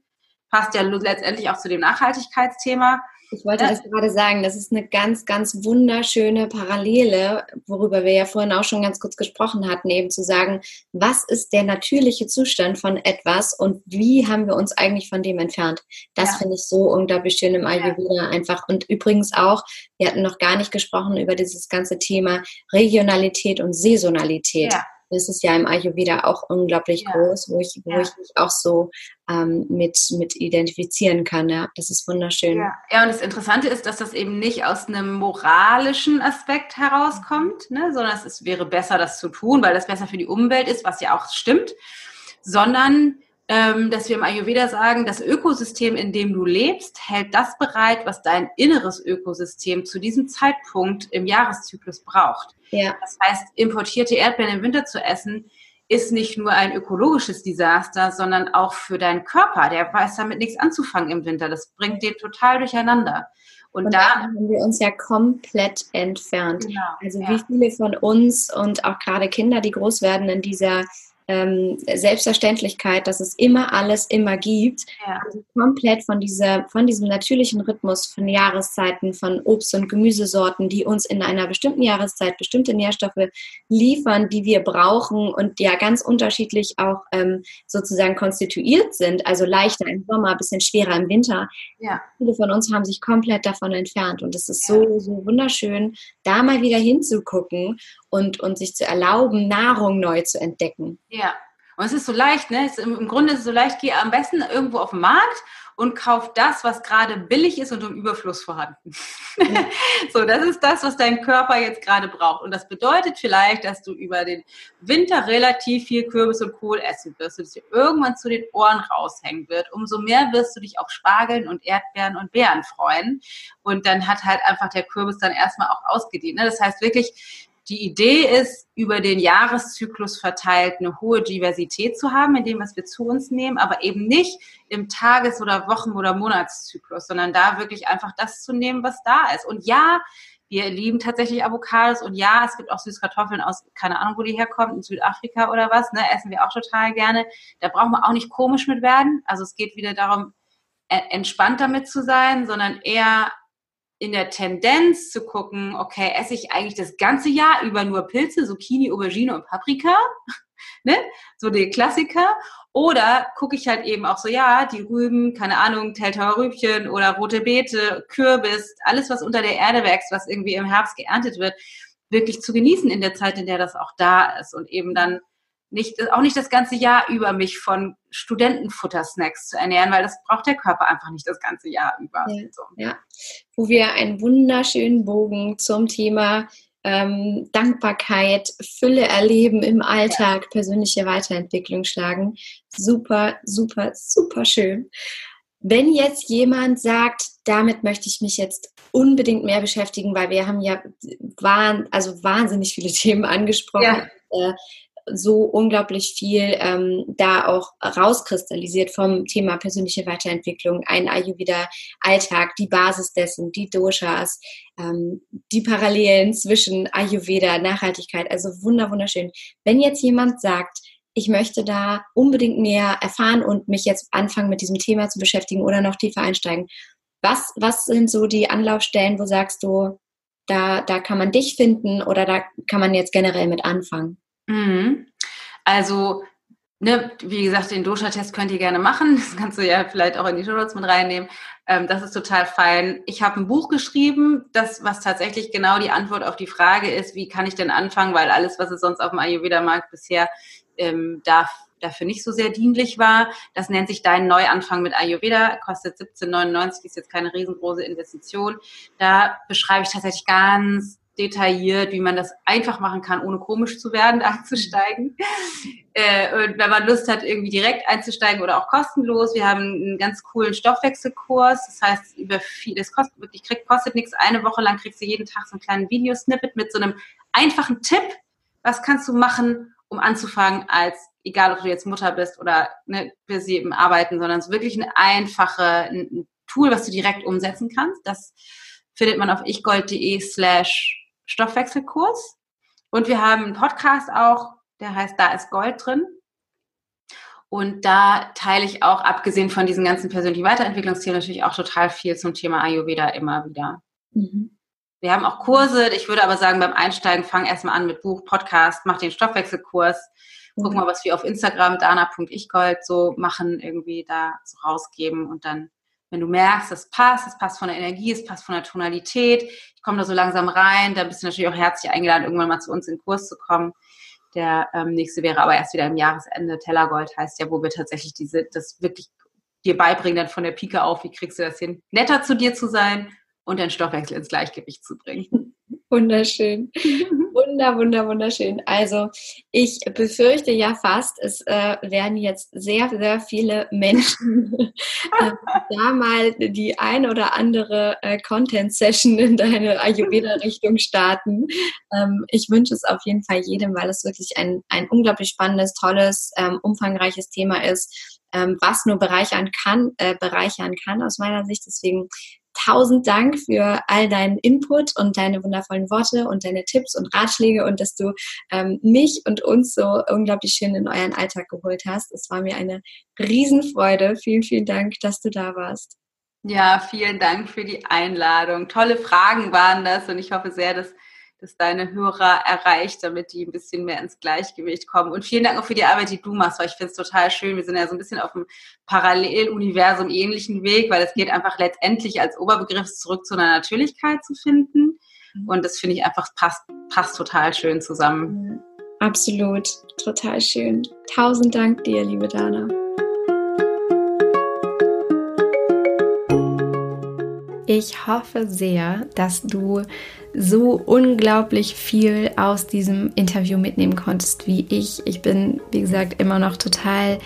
[SPEAKER 2] passt ja letztendlich auch zu dem Nachhaltigkeitsthema.
[SPEAKER 1] Ich wollte das gerade sagen, das ist eine ganz, ganz wunderschöne Parallele, worüber wir ja vorhin auch schon ganz kurz gesprochen hatten, eben zu sagen, was ist der natürliche Zustand von etwas und wie haben wir uns eigentlich von dem entfernt? Das ja. finde ich so unglaublich schön im Ayurveda ja. einfach. Und übrigens auch, wir hatten noch gar nicht gesprochen über dieses ganze Thema Regionalität und Saisonalität. Ja das ist ja im Ayurveda auch unglaublich ja. groß, wo ich, wo ja. ich mich auch so ähm, mit, mit identifizieren kann. Ja, das ist wunderschön.
[SPEAKER 2] Ja. ja, und das Interessante ist, dass das eben nicht aus einem moralischen Aspekt herauskommt, ne, sondern es ist, wäre besser, das zu tun, weil das besser für die Umwelt ist, was ja auch stimmt, sondern dass wir im Ayurveda sagen, das Ökosystem, in dem du lebst, hält das bereit, was dein inneres Ökosystem zu diesem Zeitpunkt im Jahreszyklus braucht. Ja. Das heißt, importierte Erdbeeren im Winter zu essen, ist nicht nur ein ökologisches Desaster, sondern auch für deinen Körper. Der weiß damit nichts anzufangen im Winter. Das bringt den total durcheinander.
[SPEAKER 1] Und, und da haben wir uns ja komplett entfernt. Genau, also ja. wie viele von uns und auch gerade Kinder, die groß werden in dieser ähm, Selbstverständlichkeit, dass es immer alles immer gibt, ja. also komplett von dieser, von diesem natürlichen Rhythmus von Jahreszeiten, von Obst- und Gemüsesorten, die uns in einer bestimmten Jahreszeit bestimmte Nährstoffe liefern, die wir brauchen und ja ganz unterschiedlich auch ähm, sozusagen konstituiert sind, also leichter im Sommer, ein bisschen schwerer im Winter. Ja. Viele von uns haben sich komplett davon entfernt und es ist ja. so, so wunderschön, da mal wieder hinzugucken und, und sich zu erlauben, Nahrung neu zu entdecken.
[SPEAKER 2] Ja, und es ist so leicht, ne? Es, im, im, Grunde ist es so leicht, geh am besten irgendwo auf den Markt und kauf das, was gerade billig ist und im Überfluss vorhanden. Ja. so, das ist das, was dein Körper jetzt gerade braucht. Und das bedeutet vielleicht, dass du über den Winter relativ viel Kürbis und Kohl essen wirst, dass dir irgendwann zu den Ohren raushängen wird. Umso mehr wirst du dich auf Spargeln und Erdbeeren und Beeren freuen. Und dann hat halt einfach der Kürbis dann erstmal auch ausgedient. Ne? Das heißt wirklich, die Idee ist, über den Jahreszyklus verteilt eine hohe Diversität zu haben in dem, was wir zu uns nehmen, aber eben nicht im Tages- oder Wochen- oder Monatszyklus, sondern da wirklich einfach das zu nehmen, was da ist. Und ja, wir lieben tatsächlich Avocados und ja, es gibt auch Süßkartoffeln aus, keine Ahnung, wo die herkommen, in Südafrika oder was, ne, essen wir auch total gerne. Da brauchen wir auch nicht komisch mit werden. Also es geht wieder darum, entspannt damit zu sein, sondern eher in der Tendenz zu gucken, okay, esse ich eigentlich das ganze Jahr über nur Pilze, Zucchini, Aubergine und Paprika, ne? so die Klassiker. Oder gucke ich halt eben auch so, ja, die Rüben, keine Ahnung, Teltower Rübchen oder rote Beete, Kürbis, alles, was unter der Erde wächst, was irgendwie im Herbst geerntet wird, wirklich zu genießen in der Zeit, in der das auch da ist und eben dann nicht, auch nicht das ganze Jahr über mich von Studentenfuttersnacks zu ernähren, weil das braucht der Körper einfach nicht das ganze Jahr über.
[SPEAKER 1] Ja, so. ja. wo wir einen wunderschönen Bogen zum Thema ähm, Dankbarkeit, Fülle erleben im Alltag, ja. persönliche Weiterentwicklung schlagen. Super, super, super schön. Wenn jetzt jemand sagt, damit möchte ich mich jetzt unbedingt mehr beschäftigen, weil wir haben ja wahn, also wahnsinnig viele Themen angesprochen. Ja. Äh, so unglaublich viel ähm, da auch rauskristallisiert vom Thema persönliche Weiterentwicklung, ein Ayurveda-Alltag, die Basis dessen, die Doshas, ähm, die Parallelen zwischen Ayurveda, Nachhaltigkeit, also wunder, wunderschön. Wenn jetzt jemand sagt, ich möchte da unbedingt mehr erfahren und mich jetzt anfangen mit diesem Thema zu beschäftigen oder noch tiefer einsteigen, was, was sind so die Anlaufstellen, wo sagst du, da, da kann man dich finden oder da kann man jetzt generell mit anfangen?
[SPEAKER 2] Mhm. Also, ne, wie gesagt, den Dosha-Test könnt ihr gerne machen. Das kannst du ja vielleicht auch in die Show Notes mit reinnehmen. Ähm, das ist total fein. Ich habe ein Buch geschrieben, das, was tatsächlich genau die Antwort auf die Frage ist, wie kann ich denn anfangen, weil alles, was es sonst auf dem Ayurveda-Markt bisher ähm, darf, dafür nicht so sehr dienlich war. Das nennt sich Dein Neuanfang mit Ayurveda, kostet 17,99, ist jetzt keine riesengroße Investition. Da beschreibe ich tatsächlich ganz detailliert, wie man das einfach machen kann, ohne komisch zu werden, einzusteigen. Äh, und wenn man Lust hat, irgendwie direkt einzusteigen oder auch kostenlos, wir haben einen ganz coolen Stoffwechselkurs. Das heißt, über viel, das kostet wirklich, kriegt, kostet nichts. Eine Woche lang kriegst du jeden Tag so einen kleinen Videosnippet mit so einem einfachen Tipp. Was kannst du machen, um anzufangen, als egal, ob du jetzt Mutter bist oder ne, sie eben arbeiten, sondern es ist wirklich ein Tool, was du direkt umsetzen kannst. Das findet man auf ichgold.de slash Stoffwechselkurs. Und wir haben einen Podcast auch, der heißt Da ist Gold drin. Und da teile ich auch, abgesehen von diesen ganzen persönlichen Weiterentwicklungsthemen, natürlich auch total viel zum Thema Ayurveda immer wieder. Mhm. Wir haben auch Kurse. Ich würde aber sagen, beim Einsteigen fang erstmal an mit Buch, Podcast, mach den Stoffwechselkurs. Guck mhm. mal, was wir auf Instagram, dana.ichgold so machen, irgendwie da so rausgeben und dann wenn du merkst, es passt, es passt von der Energie, es passt von der Tonalität, ich komme da so langsam rein, dann bist du natürlich auch herzlich eingeladen, irgendwann mal zu uns in den Kurs zu kommen. Der ähm, nächste wäre aber erst wieder im Jahresende. Tellergold heißt ja, wo wir tatsächlich diese, das wirklich dir beibringen, dann von der Pike auf, wie kriegst du das hin, netter zu dir zu sein und deinen Stoffwechsel ins Gleichgewicht zu bringen.
[SPEAKER 1] Wunderschön. Wunder, wunder, wunderschön. Also ich befürchte ja fast, es äh, werden jetzt sehr, sehr viele Menschen äh, da mal die ein oder andere äh, Content-Session in deine Ayurveda-Richtung starten. Ähm, ich wünsche es auf jeden Fall jedem, weil es wirklich ein, ein unglaublich spannendes, tolles, ähm, umfangreiches Thema ist, ähm, was nur bereichern kann, äh, bereichern kann aus meiner Sicht. Deswegen tausend Dank für all deinen Input und deine wundervollen Worte und deine Tipps und Ratschläge und dass du ähm, mich und uns so unglaublich schön in euren Alltag geholt hast. Es war mir eine Riesenfreude. Vielen, vielen Dank, dass du da warst.
[SPEAKER 2] Ja, vielen Dank für die Einladung. Tolle Fragen waren das und ich hoffe sehr, dass das deine Hörer erreicht, damit die ein bisschen mehr ins Gleichgewicht kommen. Und vielen Dank auch für die Arbeit, die du machst, weil ich finde es total schön. Wir sind ja so ein bisschen auf einem Paralleluniversum ähnlichen Weg, weil es geht einfach letztendlich als Oberbegriff zurück zu einer Natürlichkeit zu finden. Mhm. Und das finde ich einfach passt, passt total schön zusammen.
[SPEAKER 1] Absolut, total schön. Tausend Dank dir, liebe Dana. Ich hoffe sehr, dass du so unglaublich viel aus diesem Interview mitnehmen konntest wie ich. Ich bin, wie gesagt, immer noch total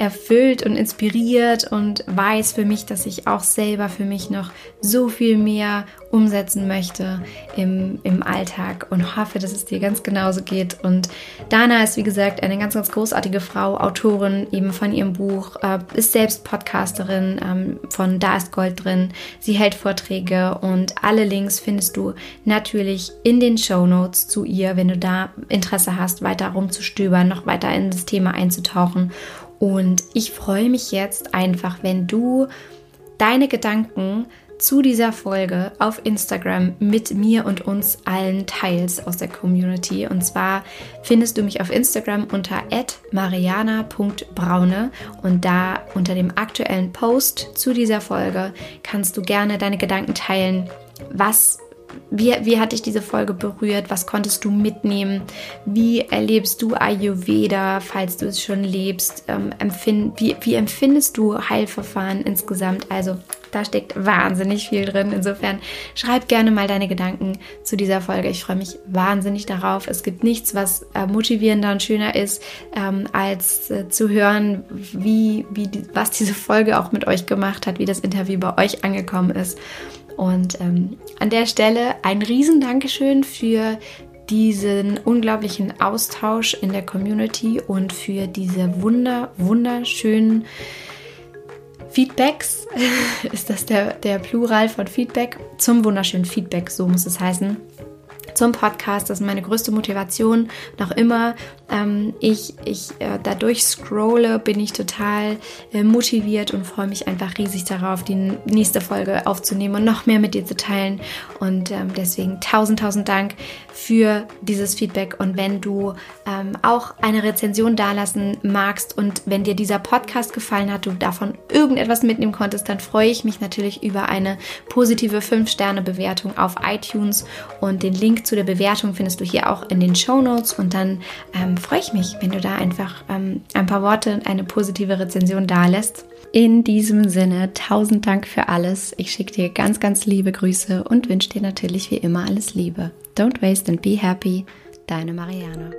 [SPEAKER 1] erfüllt und inspiriert und weiß für mich, dass ich auch selber für mich noch so viel mehr umsetzen möchte im, im Alltag und hoffe, dass es dir ganz genauso geht. Und Dana ist, wie gesagt, eine ganz, ganz großartige Frau, Autorin eben von ihrem Buch, äh, ist selbst Podcasterin ähm, von Da ist Gold drin. Sie hält Vorträge und alle Links findest du natürlich in den Show Notes zu ihr, wenn du da Interesse hast, weiter rumzustöbern, noch weiter in das Thema einzutauchen. Und ich freue mich jetzt einfach, wenn du deine Gedanken zu dieser Folge auf Instagram mit mir und uns allen teilst aus der Community. Und zwar findest du mich auf Instagram unter mariana.braune und da unter dem aktuellen Post zu dieser Folge kannst du gerne deine Gedanken teilen. Was wie, wie hat dich diese Folge berührt? Was konntest du mitnehmen? Wie erlebst du Ayurveda, falls du es schon lebst? Ähm, empfind, wie, wie empfindest du Heilverfahren insgesamt? Also da steckt wahnsinnig viel drin. Insofern schreib gerne mal deine Gedanken zu dieser Folge. Ich freue mich wahnsinnig darauf. Es gibt nichts, was äh, motivierender und schöner ist, ähm, als äh, zu hören, wie, wie die, was diese Folge auch mit euch gemacht hat, wie das Interview bei euch angekommen ist. Und ähm, an der Stelle ein riesen Dankeschön für diesen unglaublichen Austausch in der Community und für diese wunder, wunderschönen Feedbacks. Ist das der, der Plural von Feedback? Zum wunderschönen Feedback, so muss es heißen zum Podcast. Das ist meine größte Motivation. Noch immer ähm, ich, ich äh, dadurch scrolle, bin ich total äh, motiviert und freue mich einfach riesig darauf, die nächste Folge aufzunehmen und noch mehr mit dir zu teilen. Und ähm, deswegen tausend, tausend Dank für dieses Feedback. Und wenn du ähm, auch eine Rezension dalassen magst und wenn dir dieser Podcast gefallen hat, du davon irgendetwas mitnehmen konntest, dann freue ich mich natürlich über eine positive 5-Sterne-Bewertung auf iTunes. Und den Link zu der Bewertung findest du hier auch in den Show Notes. Und dann ähm, freue ich mich, wenn du da einfach ähm, ein paar Worte und eine positive Rezension dalässt. In diesem Sinne, tausend Dank für alles. Ich schicke dir ganz, ganz liebe Grüße und wünsche dir natürlich wie immer alles Liebe. Don't waste and be happy. Deine Mariana.